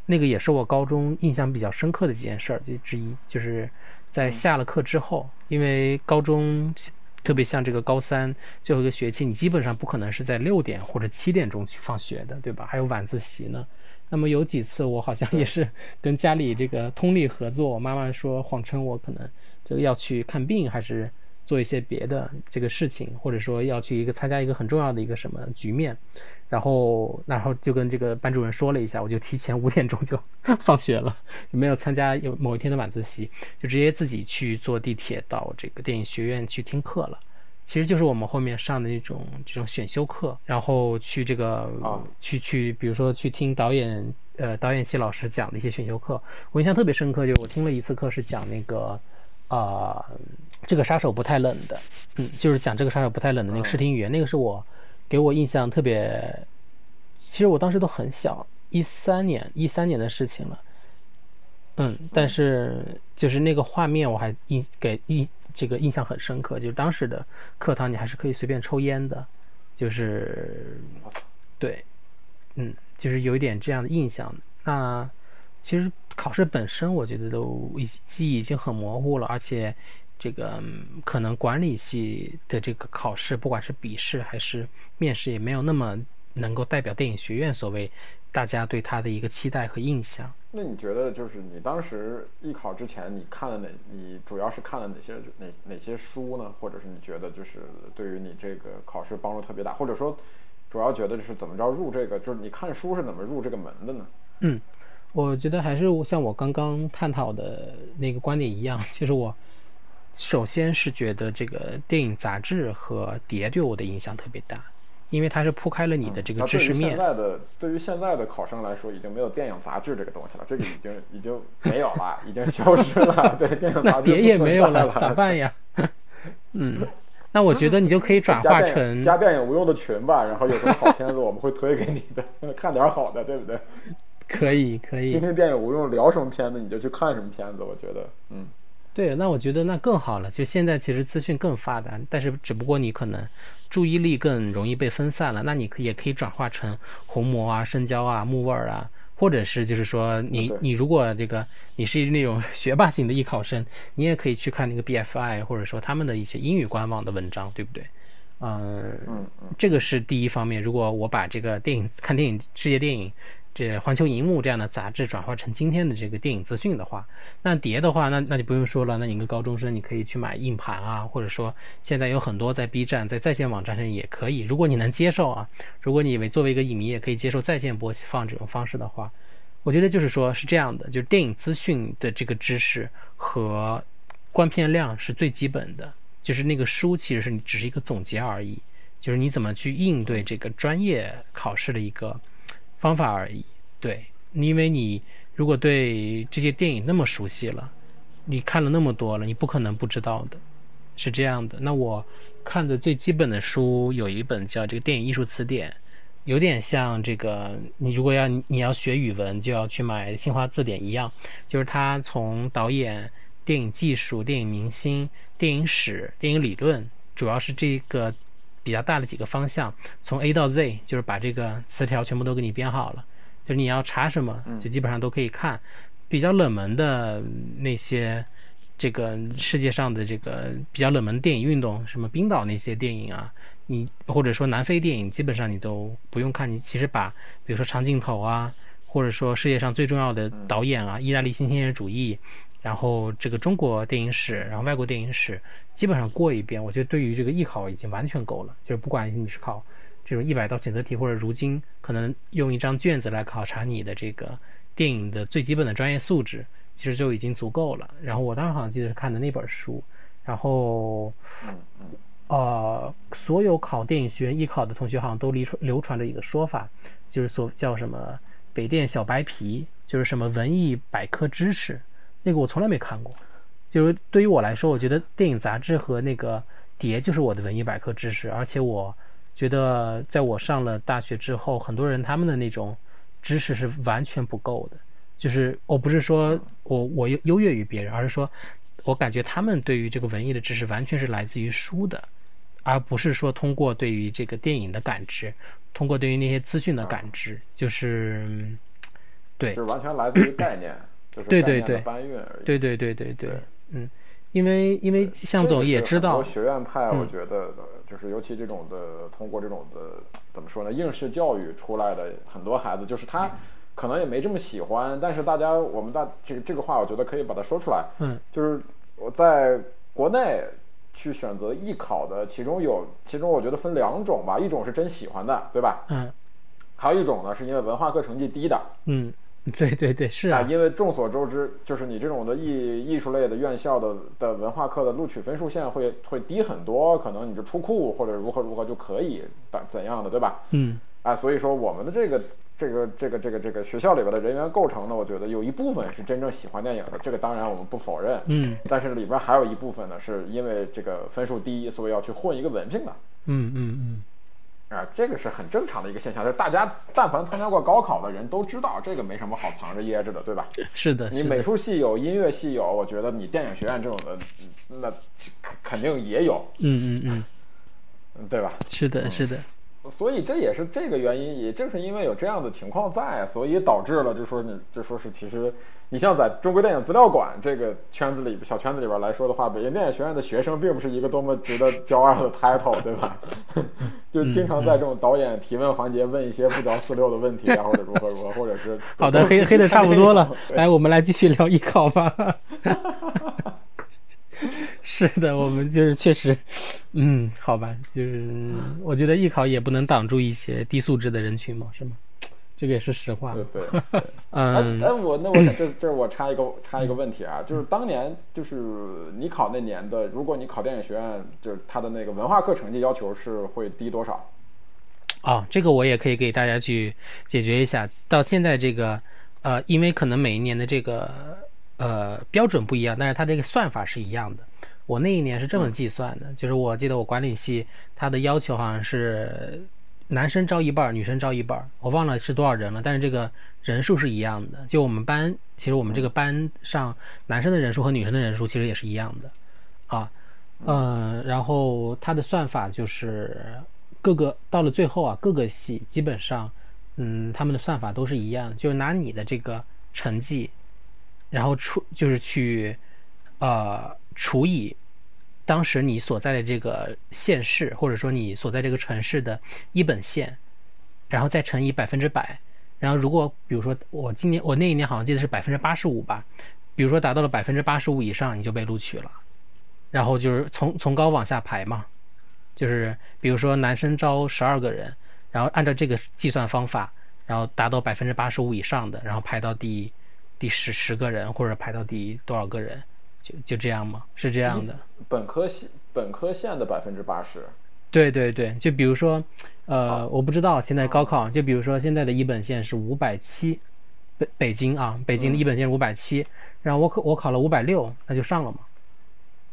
Speaker 2: 那个也是我高中印象比较深刻的几件事儿之一，就是在下了课之后，因为高中。特别像这个高三最后一个学期，你基本上不可能是在六点或者七点钟去放学的，对吧？还有晚自习呢。那么有几次我好像也是跟家里这个通力合作，我妈妈说谎称我可能这个要去看病，还是做一些别的这个事情，或者说要去一个参加一个很重要的一个什么局面。然后，然后就跟这个班主任说了一下，我就提前五点钟就 [LAUGHS] 放学了，没有参加有某一天的晚自习，就直接自己去坐地铁到这个电影学院去听课了。其实就是我们后面上的那种这种选修课，然后去这个去去，比如说去听导演呃导演系老师讲的一些选修课。我印象特别深刻，就是我听了一次课是讲那个啊这个杀手不太冷的，嗯，就是讲这个杀手不太冷的那个视听语言，那个是我。给我印象特别，其实我当时都很小，一三年一三年的事情了，嗯，但是就是那个画面我还印给印这个印象很深刻，就是当时的课堂你还是可以随便抽烟的，就是对，嗯，就是有一点这样的印象。那其实考试本身我觉得都记忆已经很模糊了，而且。这个可能管理系的这个考试，不管是笔试还是面试，也没有那么能够代表电影学院所谓大家对他的一个期待和印象。
Speaker 1: 那你觉得，就是你当时艺考之前，你看了哪？你主要是看了哪些哪哪些书呢？或者是你觉得就是对于你这个考试帮助特别大？或者说，主要觉得就是怎么着入这个？就是你看书是怎么入这个门的呢？
Speaker 2: 嗯，我觉得还是像我刚刚探讨的那个观点一样，其实我。首先是觉得这个电影杂志和碟对我的影响特别大，因为它是铺开了你的这个知识面。
Speaker 1: 现在的对于现在的考生来说，已经没有电影杂志这个东西了，这个已经已经没有了，[LAUGHS] 已经消失了。[LAUGHS] 对，电影杂志碟
Speaker 2: 也没有
Speaker 1: 了，
Speaker 2: 咋办呀？[LAUGHS] 嗯，那我觉得你就可以转化成
Speaker 1: 加电影无用的群吧，然后有什么好片子我们会推给你的，看点好的，对不对？
Speaker 2: 可以可以。
Speaker 1: 今天电影无用聊什么片子你就去看什么片子，我觉得，嗯。
Speaker 2: 对，那我觉得那更好了。就现在其实资讯更发达，但是只不过你可能注意力更容易被分散了。那你可也可以转化成红魔啊、深交啊、木味儿啊，或者是就是说你你如果这个你是那种 [LAUGHS] 学霸型的艺考生，你也可以去看那个 BFI 或者说他们的一些英语官网的文章，对不对？嗯，这个是第一方面。如果我把这个电影看电影世界电影。这环球银幕这样的杂志转化成今天的这个电影资讯的话，那碟的话，那那就不用说了。那你一个高中生，你可以去买硬盘啊，或者说现在有很多在 B 站、在在线网站上也可以。如果你能接受啊，如果你为作为一个影迷也可以接受在线播放这种方式的话，我觉得就是说是这样的，就是电影资讯的这个知识和观片量是最基本的，就是那个书其实是你只是一个总结而已，就是你怎么去应对这个专业考试的一个。方法而已，对，因为你如果对这些电影那么熟悉了，你看了那么多了，你不可能不知道的，是这样的。那我看的最基本的书有一本叫《这个电影艺术词典》，有点像这个，你如果要你要学语文，就要去买新华字典一样，就是它从导演、电影技术、电影明星、电影史、电影理论，主要是这个。比较大的几个方向，从 A 到 Z，就是把这个词条全部都给你编好了，就是你要查什么，就基本上都可以看。比较冷门的那些，这个世界上的这个比较冷门电影运动，什么冰岛那些电影啊，你或者说南非电影，基本上你都不用看。你其实把，比如说长镜头啊，或者说世界上最重要的导演啊，意大利新现实主义。然后这个中国电影史，然后外国电影史，基本上过一遍，我觉得对于这个艺考已经完全够了。就是不管你是考这种一百道选择题，或者如今可能用一张卷子来考察你的这个电影的最基本的专业素质，其实就已经足够了。然后我当时好像记得是看的那本书，然后，呃，所有考电影学院艺考的同学好像都流传流传着一个说法，就是所叫什么北电小白皮，就是什么文艺百科知识。那个我从来没看过，就是对于我来说，我觉得电影杂志和那个碟就是我的文艺百科知识，而且我觉得在我上了大学之后，很多人他们的那种知识是完全不够的。就是我不是说我我优优越于别人，而是说我感觉他们对于这个文艺的知识完全是来自于书的，而不是说通过对于这个电影的感知，通过对于那些资讯的感知，就是对，
Speaker 1: 就是完全来自于概念。
Speaker 2: 对对对，对对对对对，嗯，因为因为向总也知道，
Speaker 1: 学院派，我觉得就是尤其这种的，通过这种的怎么说呢，应试教育出来的很多孩子，就是他可能也没这么喜欢，但是大家我们大这个这个话，我觉得可以把它说出来，
Speaker 2: 嗯，
Speaker 1: 就是我在国内去选择艺考的，其中有其中我觉得分两种吧，一种是真喜欢的，对吧？
Speaker 2: 嗯，
Speaker 1: 还有一种呢，是因为文化课成绩低的，
Speaker 2: 嗯。[LAUGHS] 对对对，是啊，
Speaker 1: 因为众所周知，就是你这种的艺艺术类的院校的的文化课的录取分数线会会低很多，可能你就出库或者如何如何就可以怎怎样的，对吧？
Speaker 2: 嗯，
Speaker 1: 啊，所以说我们的这个这个这个这个这个学校里边的人员构成呢，我觉得有一部分是真正喜欢电影的，这个当然我们不否认，
Speaker 2: 嗯，
Speaker 1: 但是里边还有一部分呢，是因为这个分数低，所以要去混一个文凭的，
Speaker 2: 嗯嗯嗯。
Speaker 1: 啊，这个是很正常的一个现象，就是大家但凡参加过高考的人都知道，这个没什么好藏着掖着的，对吧？[LAUGHS]
Speaker 2: 是的，
Speaker 1: 你美术系有，音乐系有，我觉得你电影学院这种的，那肯定也有。
Speaker 2: 嗯嗯
Speaker 1: 嗯，对吧？
Speaker 2: 是的，是的。
Speaker 1: 所以这也是这个原因，也正是因为有这样的情况在，所以导致了，就说你就说是其实，你像在中国电影资料馆这个圈子里小圈子里边来说的话，北京电影学院的学生并不是一个多么值得骄傲的 title，对吧？[LAUGHS] 就经常在这种导演提问环节问一些不着四六的问题啊，或者如何如何，或者是 [LAUGHS]
Speaker 2: 好的，黑黑的差不多了，[LAUGHS] 来，我们来继续聊艺考吧。是的，我们就是确实，嗯，好吧，就是我觉得艺考也不能挡住一些低素质的人群嘛，是吗？这个也是实话。
Speaker 1: 对，[LAUGHS] 嗯。哎，我那我想这这我插一个插一个问题啊，就是当年就是你考那年的，如果你考电影学院，就是他的那个文化课成绩要求是会低多少？
Speaker 2: 啊，这个我也可以给大家去解决一下。到现在这个，呃，因为可能每一年的这个呃标准不一样，但是它这个算法是一样的。我那一年是这么计算的，就是我记得我管理系它的要求好像是男生招一半，女生招一半，我忘了是多少人了，但是这个人数是一样的。就我们班，其实我们这个班上男生的人数和女生的人数其实也是一样的，啊，呃，然后他的算法就是各个到了最后啊，各个系基本上，嗯，他们的算法都是一样，就是拿你的这个成绩，然后除就是去，呃，除以当时你所在的这个县市，或者说你所在这个城市的一本线，然后再乘以百分之百，然后如果比如说我今年我那一年好像记得是百分之八十五吧，比如说达到了百分之八十五以上，你就被录取了。然后就是从从高往下排嘛，就是比如说男生招十二个人，然后按照这个计算方法，然后达到百分之八十五以上的，然后排到第第十十个人或者排到第多少个人，就就这样吗？是这样的。
Speaker 1: 本科线本科线的百分之八十。
Speaker 2: 对对对，就比如说，呃，我不知道现在高考，就比如说现在的一本线是五百七，北北京啊，北京的一本线是五百七，然后我考我考了五百六，那就上了嘛。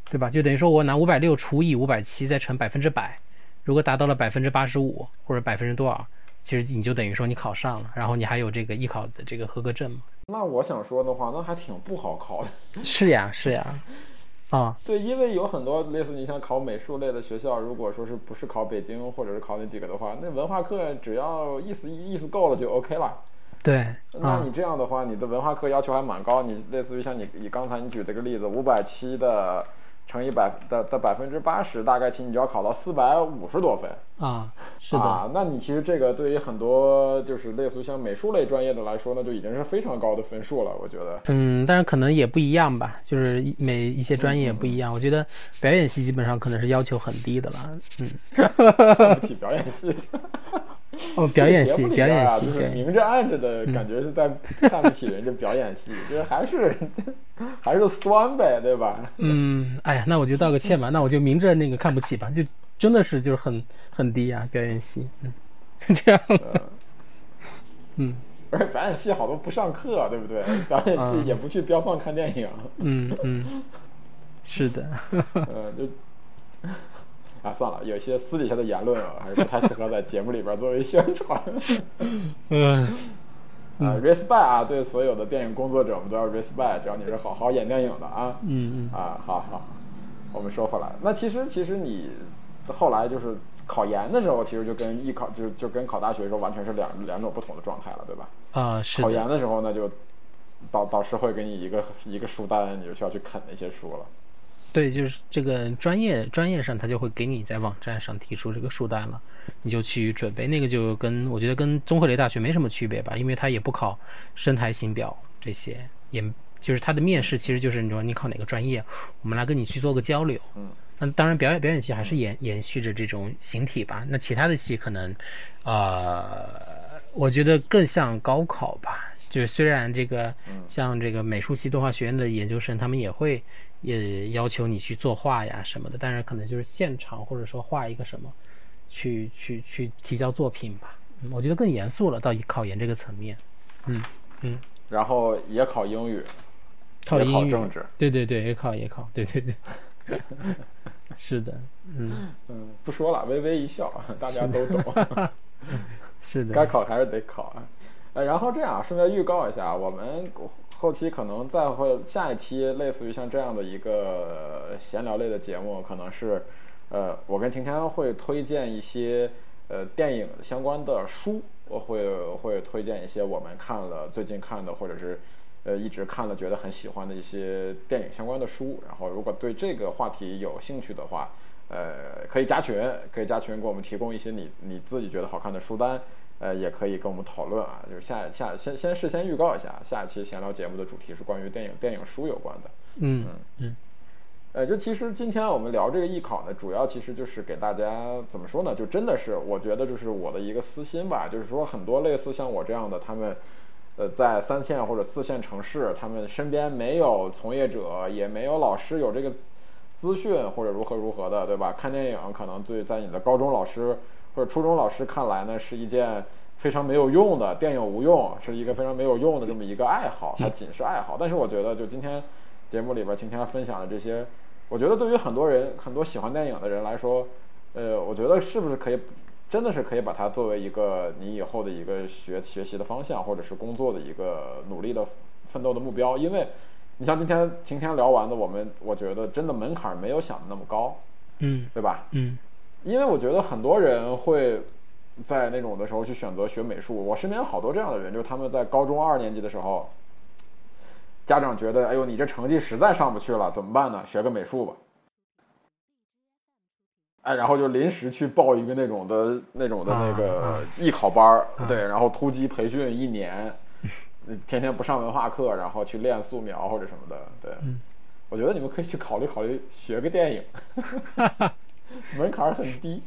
Speaker 2: 对吧？就等于说我拿五百六除以五百七再乘百分之百，如果达到了百分之八十五或者百分之多少，其实你就等于说你考上了，然后你还有这个艺考的这个合格证嘛。
Speaker 1: 那我想说的话，那还挺不好考的。[LAUGHS]
Speaker 2: 是呀，是呀。[LAUGHS] 啊，
Speaker 1: 对，因为有很多类似你像考美术类的学校，如果说是不是考北京或者是考那几个的话，那文化课只要意思意思够了就 OK 了。
Speaker 2: 对。
Speaker 1: 那你这样的话，你的文化课要求还蛮高。你类似于像你你刚才你举这个例子，五百七的。乘以百的的百分之八十，大概其实你就要考到四百五十多分
Speaker 2: 啊，是的
Speaker 1: 啊，那你其实这个对于很多就是类似于像美术类专业的来说，呢就已经是非常高的分数了，我觉得。
Speaker 2: 嗯，但是可能也不一样吧，就是每一些专业也不一样。我觉得表演系基本上可能是要求很低的了，嗯。
Speaker 1: 看不起表演系。
Speaker 2: 哦，表演系，表演系，
Speaker 1: 就是明着暗着的感觉是在看不起人家表演系，就是还是还是酸呗，对吧？[LAUGHS]
Speaker 2: 嗯，哎呀，那我就道个歉吧，那我就明着那个看不起吧，就真的是就是很很低啊，表演系，嗯，是 [LAUGHS] 这样，
Speaker 1: 嗯，而且表演系好多不上课，对不对？表演系也不去标放看电影，
Speaker 2: 嗯嗯，[LAUGHS] 是的，
Speaker 1: 嗯，就。啊，算了，有些私底下的言论啊，还是不太适合在节目里边作为宣传。[LAUGHS] 嗯，啊，respect 啊，对所有的电影工作者，我们都要 respect，只要你是好好演电影的啊。
Speaker 2: 嗯
Speaker 1: 嗯。啊，好好，我们说回来，那其实其实你后来就是考研的时候，其实就跟艺考就就跟考大学的时候完全是两两种不同的状态了，对吧？
Speaker 2: 啊，是。
Speaker 1: 考研的时候呢，就导导师会给你一个一个书单，你就需要去啃那些书了。
Speaker 2: 对，就是这个专业专业上，他就会给你在网站上提出这个书单了，你就去准备。那个就跟我觉得跟综合类大学没什么区别吧，因为它也不考声台形表这些，也就是它的面试其实就是你说你考哪个专业，我们来跟你去做个交流。
Speaker 1: 嗯，
Speaker 2: 那当然表演表演系还是延延续着这种形体吧。那其他的系可能，呃，我觉得更像高考吧。就是虽然这个像这个美术系动画学院的研究生，他们也会。也要求你去作画呀什么的，但是可能就是现场或者说画一个什么，去去去提交作品吧。我觉得更严肃了，到考研这个层面。嗯嗯。
Speaker 1: 然后也考英语，
Speaker 2: 考英
Speaker 1: 语，政治。
Speaker 2: 对对对，也考也考，对对对。[LAUGHS] 是的，
Speaker 1: 嗯嗯，不说了，微微一笑，[LAUGHS] 大家都懂。
Speaker 2: 是的。
Speaker 1: 该考还是得考啊。呃，然后这样顺便预告一下，我们。后期可能再会下一期类似于像这样的一个闲聊类的节目，可能是，呃，我跟晴天会推荐一些呃电影相关的书，我会会推荐一些我们看了最近看的或者是呃一直看了觉得很喜欢的一些电影相关的书。然后如果对这个话题有兴趣的话，呃，可以加群，可以加群给我们提供一些你你自己觉得好看的书单。呃，也可以跟我们讨论啊，就是下下先先事先预告一下，下一期闲聊节目的主题是关于电影电影书有关的。
Speaker 2: 嗯嗯，
Speaker 1: 呃，就其实今天我们聊这个艺考呢，主要其实就是给大家怎么说呢？就真的是我觉得就是我的一个私心吧，就是说很多类似像我这样的，他们呃在三线或者四线城市，他们身边没有从业者，也没有老师有这个资讯或者如何如何的，对吧？看电影可能最在你的高中老师。或者初中老师看来呢，是一件非常没有用的电影无用，是一个非常没有用的这么一个爱好，它仅是爱好。但是我觉得，就今天节目里边今天分享的这些，我觉得对于很多人很多喜欢电影的人来说，呃，我觉得是不是可以，真的是可以把它作为一个你以后的一个学学习的方向，或者是工作的一个努力的奋斗的目标，因为。你像今天今天聊完的，我们我觉得真的门槛没有想的那么高，
Speaker 2: 嗯，
Speaker 1: 对吧？
Speaker 2: 嗯，
Speaker 1: 因为我觉得很多人会在那种的时候去选择学美术。我身边有好多这样的人，就是他们在高中二年级的时候，家长觉得，哎呦，你这成绩实在上不去了，怎么办呢？学个美术吧。哎，然后就临时去报一个那种的那种的那个艺考班儿，对，然后突击培训一年。天天不上文化课，然后去练素描或者什么的，对，我觉得你们可以去考虑考虑学个电影，[LAUGHS] [LAUGHS] 门槛很低，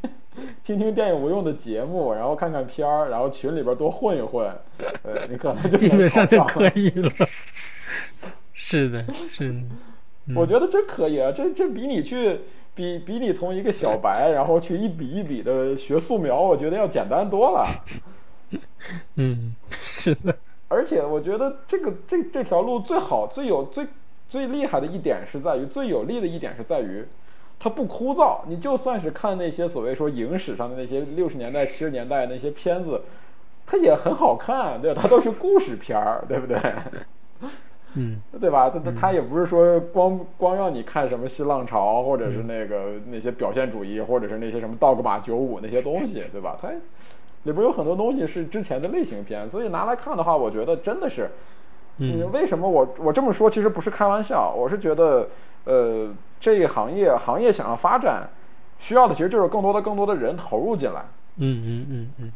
Speaker 1: 听听电影无用的节目，然后看看片儿，然后群里边多混一混，呃你可能就
Speaker 2: 基本上就可以了。是的，是的，
Speaker 1: 我觉得这可以啊，这这比你去比比你从一个小白，然后去一笔一笔的学素描，我觉得要简单多了。[LAUGHS]
Speaker 2: 嗯，是的。
Speaker 1: 而且我觉得这个这这条路最好最有最最厉害的一点是在于最有利的一点是在于，它不枯燥。你就算是看那些所谓说影史上的那些六十年代七十年代那些片子，它也很好看，对吧？它都是故事片儿，对不对？
Speaker 2: 嗯，[LAUGHS]
Speaker 1: 对吧？它它它也不是说光光让你看什么新浪潮，或者是那个那些表现主义，或者是那些什么道格玛九五那些东西，对吧？它。里边有很多东西是之前的类型片，所以拿来看的话，我觉得真的是，
Speaker 2: 嗯，
Speaker 1: 为什么我我这么说其实不是开玩笑，我是觉得，呃，这一行业行业想要发展，需要的其实就是更多的更多的人投入进来。
Speaker 2: 嗯嗯嗯嗯。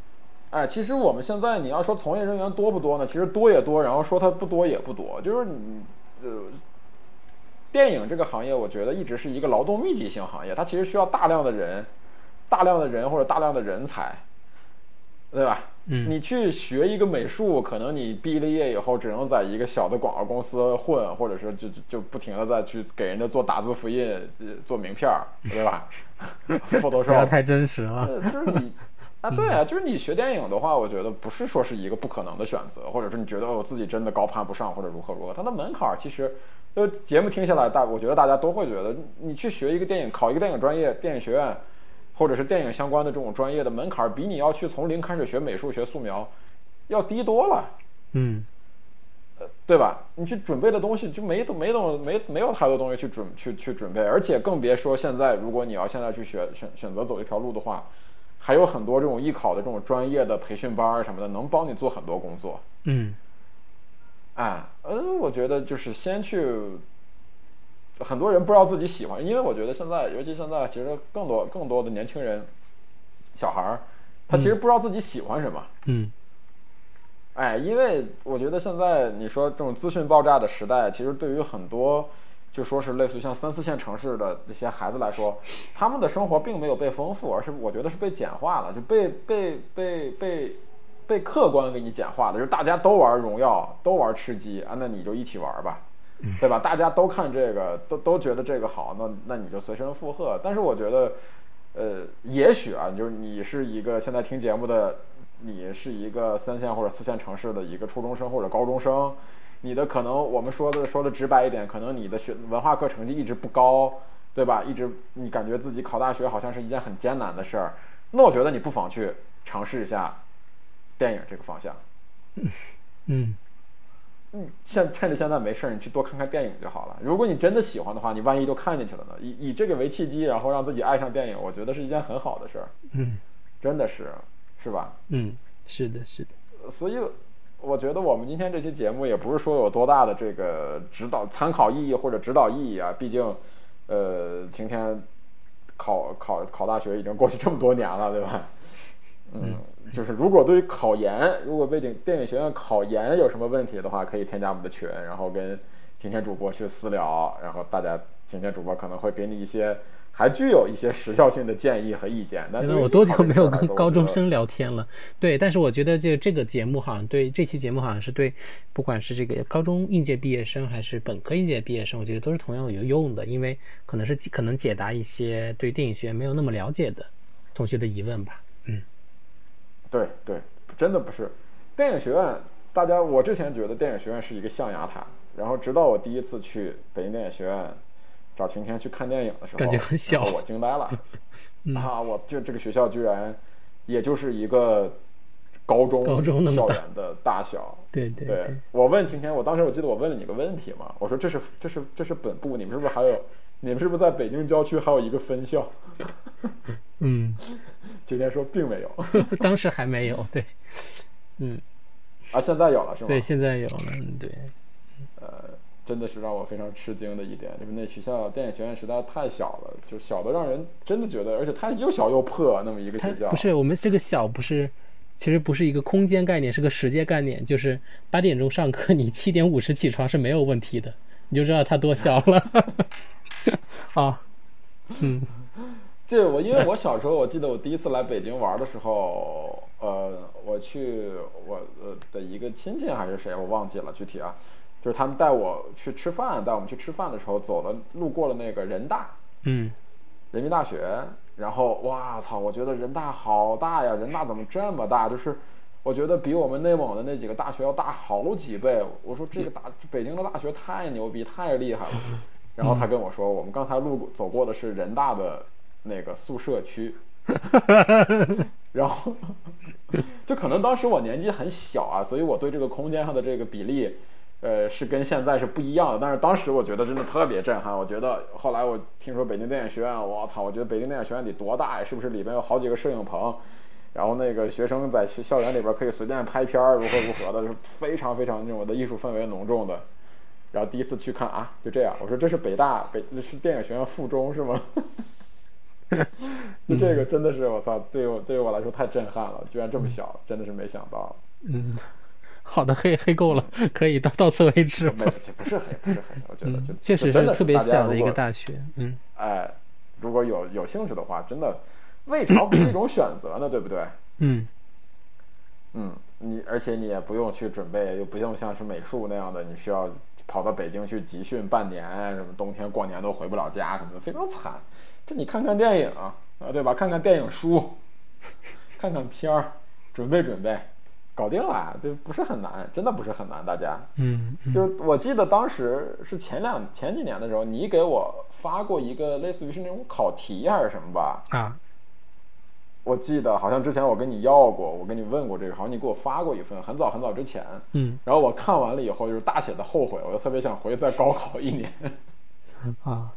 Speaker 1: 哎，其实我们现在你要说从业人员多不多呢？其实多也多，然后说它不多也不多，就是你呃，电影这个行业，我觉得一直是一个劳动密集型行业，它其实需要大量的人，大量的人或者大量的人才。对吧？
Speaker 2: 嗯，
Speaker 1: 你去学一个美术，可能你毕了业以后只能在一个小的广告公司混，或者是就就就不停的再去给人家做打字复印、做名片儿，[LAUGHS] 对吧？不
Speaker 2: 要太真实了。
Speaker 1: 就是你啊，对啊，就是你学电影的话，我觉得不是说是一个不可能的选择，或者是你觉得我自己真的高攀不上，或者如何如何，它的门槛其实，呃，节目听下来，大我觉得大家都会觉得，你去学一个电影，考一个电影专业，电影学院。或者是电影相关的这种专业的门槛，比你要去从零开始学美术、学素描，要低多了。
Speaker 2: 嗯，
Speaker 1: 呃，对吧？你去准备的东西就没没东没没有太多东西去准去去准备，而且更别说现在，如果你要现在去选选选择走一条路的话，还有很多这种艺考的这种专业的培训班儿什么的，能帮你做很多工作。
Speaker 2: 嗯，
Speaker 1: 啊，嗯，我觉得就是先去。很多人不知道自己喜欢，因为我觉得现在，尤其现在，其实更多更多的年轻人、小孩儿，他其实不知道自己喜欢什么。
Speaker 2: 嗯。
Speaker 1: 哎，因为我觉得现在你说这种资讯爆炸的时代，其实对于很多就说是类似于像三四线城市的这些孩子来说，他们的生活并没有被丰富，而是我觉得是被简化了，就被被被被被客观给你简化的，就是大家都玩荣耀，都玩吃鸡啊，那你就一起玩吧。对吧？大家都看这个，都都觉得这个好，那那你就随声附和。但是我觉得，呃，也许啊，就是你是一个现在听节目的，你是一个三线或者四线城市的一个初中生或者高中生，你的可能我们说的说的直白一点，可能你的学文化课成绩一直不高，对吧？一直你感觉自己考大学好像是一件很艰难的事儿，那我觉得你不妨去尝试一下电影这个方向。
Speaker 2: 嗯。
Speaker 1: 嗯，现趁着现在没事儿，你去多看看电影就好了。如果你真的喜欢的话，你万一都看进去了呢？以以这个为契机，然后让自己爱上电影，我觉得是一件很好的事儿。
Speaker 2: 嗯，
Speaker 1: 真的是，是吧？
Speaker 2: 嗯，是的，是的。
Speaker 1: 所以，我觉得我们今天这期节目也不是说有多大的这个指导、参考意义或者指导意义啊。毕竟，呃，晴天考考考大学已经过去这么多年了，对吧？嗯。就是如果对于考研，如果背景电影学院考研有什么问题的话，可以添加我们的群，然后跟今天主播去私聊，然后大家今天主播可能会给你一些还具有一些时效性的建议和意见。那
Speaker 2: 我多久没有跟高中生聊天了？对，但是我觉得这这个节目好像对这期节目好像是对，不管是这个高中应届毕业生还是本科应届毕业生，我觉得都是同样有用的，因为可能是可能解答一些对电影学院没有那么了解的同学的疑问吧。嗯，
Speaker 1: 对对，真的不是。电影学院，大家我之前觉得电影学院是一个象牙塔，然后直到我第一次去北京电影学院找晴天去看电影的时候，
Speaker 2: 感觉很小
Speaker 1: 我惊呆了。[LAUGHS]
Speaker 2: 嗯
Speaker 1: 啊，我就这个学校居然也就是一个高中
Speaker 2: 高中
Speaker 1: 校园的大小。
Speaker 2: 对对
Speaker 1: 对我问晴天，我当时我记得我问了你个问题嘛，我说这是这是这是本部，你们是不是还有你们是不是在北京郊区还有一个分校？[LAUGHS]
Speaker 2: 嗯，[LAUGHS]
Speaker 1: 晴天说并没有 [LAUGHS]
Speaker 2: 当时还没有，对，嗯，
Speaker 1: 啊，现在有了是吗？
Speaker 2: 对，现在有了，嗯对，
Speaker 1: 呃，真的是让我非常吃惊的一点，就是那学校电影学院实在太小了，就小的让人真的觉得，而且它又小又破，那么一个学校。
Speaker 2: 不是我们这个小不是，其实不是一个空间概念，是个时间概念，就是八点钟上课，你七点五十起床是没有问题的，你就知道它多小了。啊，嗯 [LAUGHS]
Speaker 1: 这我因为我小时候，我记得我第一次来北京玩的时候，呃，我去我呃的一个亲戚还是谁，我忘记了具体啊，就是他们带我去吃饭，带我们去吃饭的时候，走了路过了那个人大，
Speaker 2: 嗯
Speaker 1: 人民大学，然后哇操，我觉得人大好大呀，人大怎么这么大？就是我觉得比我们内蒙的那几个大学要大好几倍。我说这个大北京的大学太牛逼，太厉害了。然后他跟我说，我们刚才路过走过的是人大的那个宿舍区，[LAUGHS] 然后就可能当时我年纪很小啊，所以我对这个空间上的这个比例。呃，是跟现在是不一样的，但是当时我觉得真的特别震撼。我觉得后来我听说北京电影学院，我操，我觉得北京电影学院得多大呀？是不是里边有好几个摄影棚？然后那个学生在学校园里边可以随便拍片儿，如何如何的，就是非常非常那种的艺术氛围浓重的。然后第一次去看啊，就这样，我说这是北大北是电影学院附中是吗？[LAUGHS] 就这个真的是我操，对我对于我来说太震撼了，居然这么小，真的是没想到。
Speaker 2: 嗯，好的，黑黑够了，可以到到此为止
Speaker 1: 没，这不是黑，不是黑，我觉得
Speaker 2: 嗯
Speaker 1: 就，
Speaker 2: 确实
Speaker 1: 真的
Speaker 2: 特别小的一个大学，嗯
Speaker 1: 哎，如果有有兴趣的话，真的未尝不是一种选择呢，对不对？[COUGHS]
Speaker 2: 嗯
Speaker 1: 嗯，你而且你也不用去准备，又不用像是美术那样的，你需要跑到北京去集训半年，什么冬天过年都回不了家，什么的，非常惨。这你看看电影啊，对吧？看看电影书，[LAUGHS] 看看片儿，准备准备，搞定了，这不是很难，真的不是很难，大家。
Speaker 2: 嗯嗯
Speaker 1: 就是我记得当时是前两前几年的时候，你给我发过一个类似于是那种考题还是什么吧？
Speaker 2: 啊，
Speaker 1: 我记得好像之前我跟你要过，我跟你问过这个，好像你给我发过一份，很早很早之前。
Speaker 2: 嗯
Speaker 1: 然后我看完了以后，就是大写的后悔，我就特别想回去再高考一年。[LAUGHS]
Speaker 2: 啊，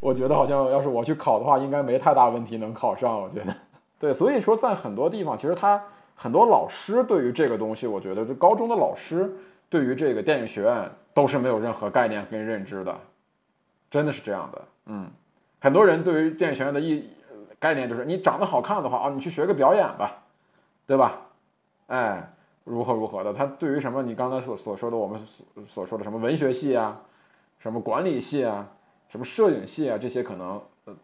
Speaker 1: 我觉得好像要是我去考的话，应该没太大问题能考上。我觉得，对，所以说在很多地方，其实他很多老师对于这个东西，我觉得就高中的老师对于这个电影学院都是没有任何概念跟认知的，真的是这样的。嗯，很多人对于电影学院的意概念就是，你长得好看的话啊，你去学个表演吧，对吧？哎，如何如何的，他对于什么你刚才所所说的我们所所说的什么文学系啊，什么管理系啊。什么摄影系啊，这些可能，呃，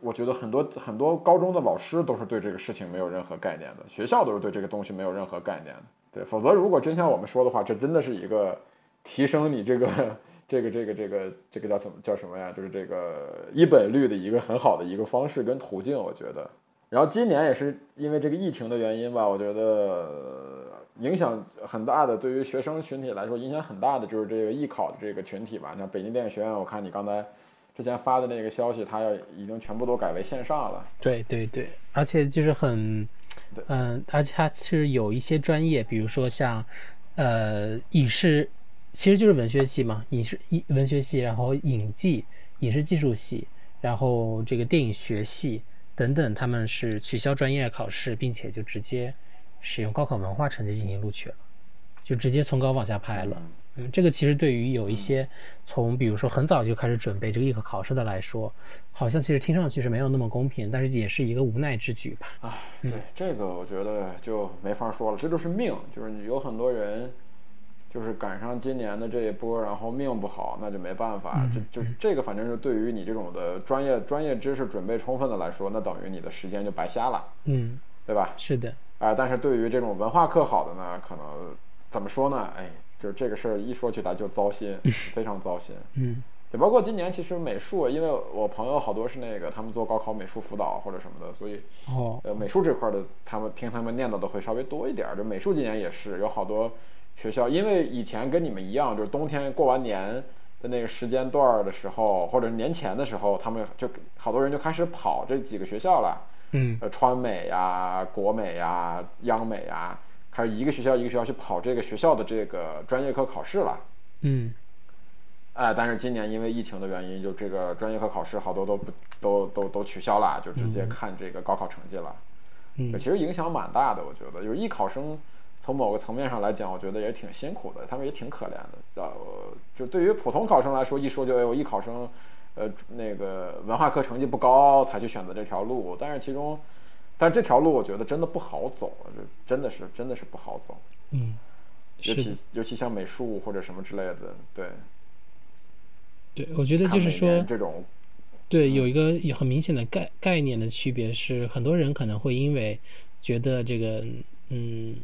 Speaker 1: 我觉得很多很多高中的老师都是对这个事情没有任何概念的，学校都是对这个东西没有任何概念的。对，否则如果真像我们说的话，这真的是一个提升你这个这个这个这个这个叫什么叫什么呀？就是这个一本率的一个很好的一个方式跟途径，我觉得。然后今年也是因为这个疫情的原因吧，我觉得影响很大的，对于学生群体来说影响很大的就是这个艺考的这个群体吧。像北京电影学院，我看你刚才之前发的那个消息，它要已经全部都改为线上了。
Speaker 2: 对对对，而且就是很
Speaker 1: 对，
Speaker 2: 嗯、而且它是有一些专业，比如说像呃影视，其实就是文学系嘛，影视影文学系，然后影技、影视技术系，然后这个电影学系等等，他们是取消专业考试，并且就直接使用高考文化成绩进行录取了，就直接从高往下排了。嗯，这个其实对于有一些从比如说很早就开始准备这个艺考考试的来说，好像其实听上去是没有那么公平，但是也是一个无奈之举吧。
Speaker 1: 啊，对这个我觉得就没法说了，这就是命，就是你有很多人就是赶上今年的这一波，然后命不好，那就没办法。这就这个反正是对于你这种的专业专业知识准备充分的来说，那等于你的时间就白瞎了，
Speaker 2: 嗯，
Speaker 1: 对吧？
Speaker 2: 是的，
Speaker 1: 啊、但是对于这种文化课好的呢，可能怎么说呢？哎，就是这个事儿一说起来就糟心，非常糟心。
Speaker 2: 嗯
Speaker 1: 对，包括今年其实美术，因为我朋友好多是那个他们做高考美术辅导或者什么的，所以
Speaker 2: 哦，
Speaker 1: 呃美术这块的他们听他们念叨的会稍微多一点儿。就美术今年也是有好多学校，因为以前跟你们一样，就是冬天过完年的那个时间段儿的时候，或者年前的时候，他们就好多人就开始跑这几个学校了。
Speaker 2: 嗯
Speaker 1: 呃，川美呀、国美呀、央美呀，开始一个学校一个学校去跑这个学校的这个专业课考试了。
Speaker 2: 嗯
Speaker 1: 哎，但是今年因为疫情的原因，就这个专业课考试好多都不都都都取消了，就直接看这个高考成绩了。
Speaker 2: 嗯
Speaker 1: 其实影响蛮大的，我觉得，就是艺考生从某个层面上来讲，我觉得也挺辛苦的，他们也挺可怜的。呃，就对于普通考生来说，一说就哎呦，艺考生，呃，那个文化课成绩不高才去选择这条路，但是其中，但是这条路我觉得真的不好走，这真的是真的是不好走，
Speaker 2: 嗯，
Speaker 1: 尤其，尤其像美术或者什么之类的，对，
Speaker 2: 对，我觉得就是说，
Speaker 1: 这种，
Speaker 2: 对，有一个有很明显的概概念的区别是，很多人可能会因为觉得这个嗯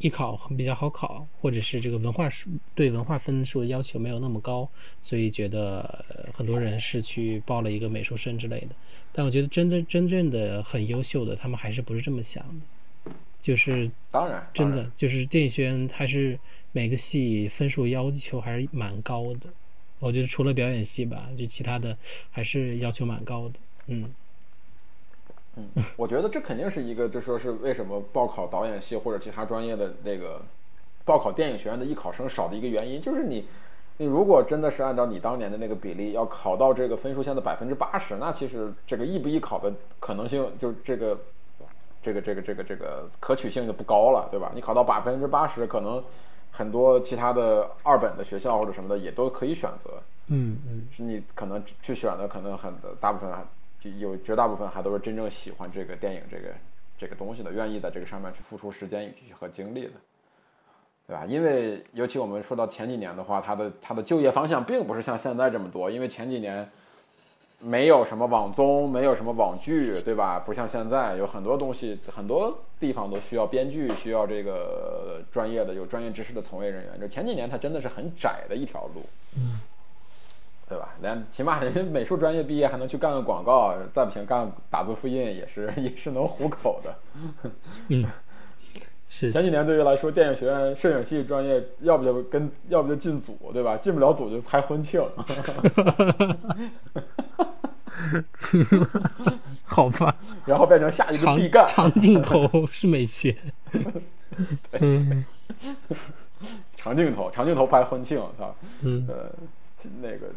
Speaker 2: 艺考比较好考，或者是这个文化数对文化分数的要求没有那么高，所以觉得呃很多人是去报了一个美术生之类的。但我觉得真的真正的很优秀的，他们还是不是这么想的，就是
Speaker 1: 当然，
Speaker 2: 真的就是电影学院还是每个系分数要求还是蛮高的。我觉得除了表演系吧，就其他的还是要求蛮高的。嗯
Speaker 1: 嗯，我觉得这肯定是一个，就说是为什么报考导演系或者其他专业的那个报考电影学院的艺考生少的一个原因，就是你，你如果真的是按照你当年的那个比例，要考到这个分数线的百分之八十，那其实这个艺不艺考的可能性，就这个，这个这个这个这个可取性就不高了，对吧？你考到百分之八十，可能很多其他的二本的学校或者什么的也都可以选择。
Speaker 2: 嗯嗯
Speaker 1: 是你可能去选的，可能很大部分就有绝大部分还都是真正喜欢这个电影这个这个东西的，愿意在这个上面去付出时间和精力的，对吧？因为尤其我们说到前几年的话，它的它的就业方向并不是像现在这么多，因为前几年没有什么网综，没有什么网剧，对吧？不像现在有很多东西，很多地方都需要编剧，需要这个专业的有专业知识的从业人员。就前几年它真的是很窄的一条路。
Speaker 2: 嗯
Speaker 1: 对吧？连起码人家美术专业毕业还能去干个广告，再不行干打字复印也是 [LAUGHS] 也是能糊口的。
Speaker 2: 嗯，[LAUGHS] 是
Speaker 1: 前几年对于来说，电影学院摄影系专业要不就跟要不就进组，对吧？进不了组就拍婚庆。[LAUGHS]
Speaker 2: 好吧，
Speaker 1: 然后变成下一个
Speaker 2: 长
Speaker 1: 必干。
Speaker 2: 长镜头是美学。嗯
Speaker 1: 长镜头，长镜头拍婚庆，操，
Speaker 2: 嗯
Speaker 1: 呃，那个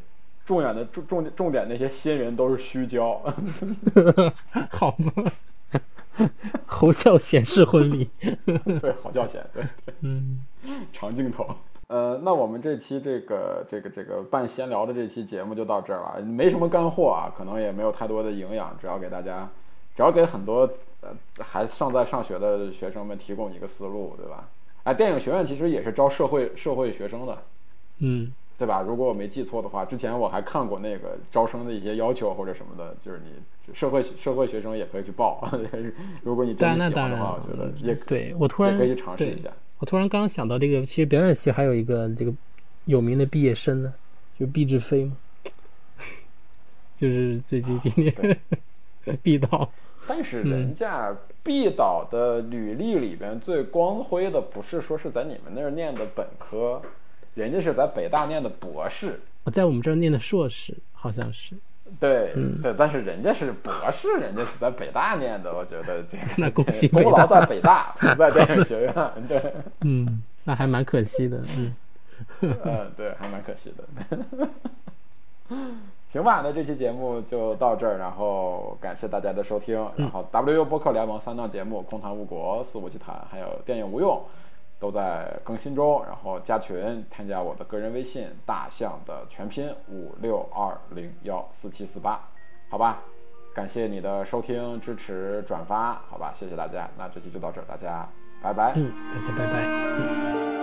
Speaker 1: 重点的重重重点那些新人都是虚焦。[LAUGHS]
Speaker 2: 好吗，侯孝贤式婚礼。[LAUGHS]
Speaker 1: 对，好叫显，对。
Speaker 2: 嗯
Speaker 1: 长镜头。呃，那我们这期这个这个这个半闲聊的这期节目就到这儿了，没什么干货啊，可能也没有太多的营养，只要给大家，只要给很多呃还尚在上学的学生们提供一个思路，对吧？哎，电影学院其实也是招社会社会学生的，
Speaker 2: 嗯
Speaker 1: 对吧？如果我没记错的话，之前我还看过那个招生的一些要求或者什么的，就是你社会社会学生也可以去报，[LAUGHS] 如果你真的喜欢的话，我觉得也
Speaker 2: 对我突然
Speaker 1: 也可以去尝试一下。
Speaker 2: 我突然刚刚想到这个，其实表演系还有一个这个有名的毕业生呢，就毕志飞嘛，就是最近今年 [LAUGHS] 毕导。
Speaker 1: 但是
Speaker 2: 嗯
Speaker 1: 人家毕导的履历里边最光辉的，不是说是在你们那儿念的本科，人家是在北大念的博士。
Speaker 2: 我在我们这儿念的硕士，好像是。
Speaker 1: 对、
Speaker 2: 嗯
Speaker 1: 对，但是人家是博士，人家是在北大念的，我觉得这个 [LAUGHS]
Speaker 2: 那恭喜
Speaker 1: 功劳在北大，不在电影学院。对，[LAUGHS]
Speaker 2: 嗯，那还蛮可惜的。嗯
Speaker 1: 嗯，[LAUGHS] 对，还蛮可惜的。行吧，那这期节目就到这儿，然后感谢大家的收听。然后 WU 播客联盟三档节目《空谈误国》《肆无忌谈》还有《电影无用》都在更新中。然后加群，添加我的个人微信“大象”的全拼五六二零幺四七四八，好吧？感谢你的收听、支持、转发，好吧？谢谢大家。那这期就到这儿，大家拜拜。
Speaker 2: 嗯，大家拜拜。嗯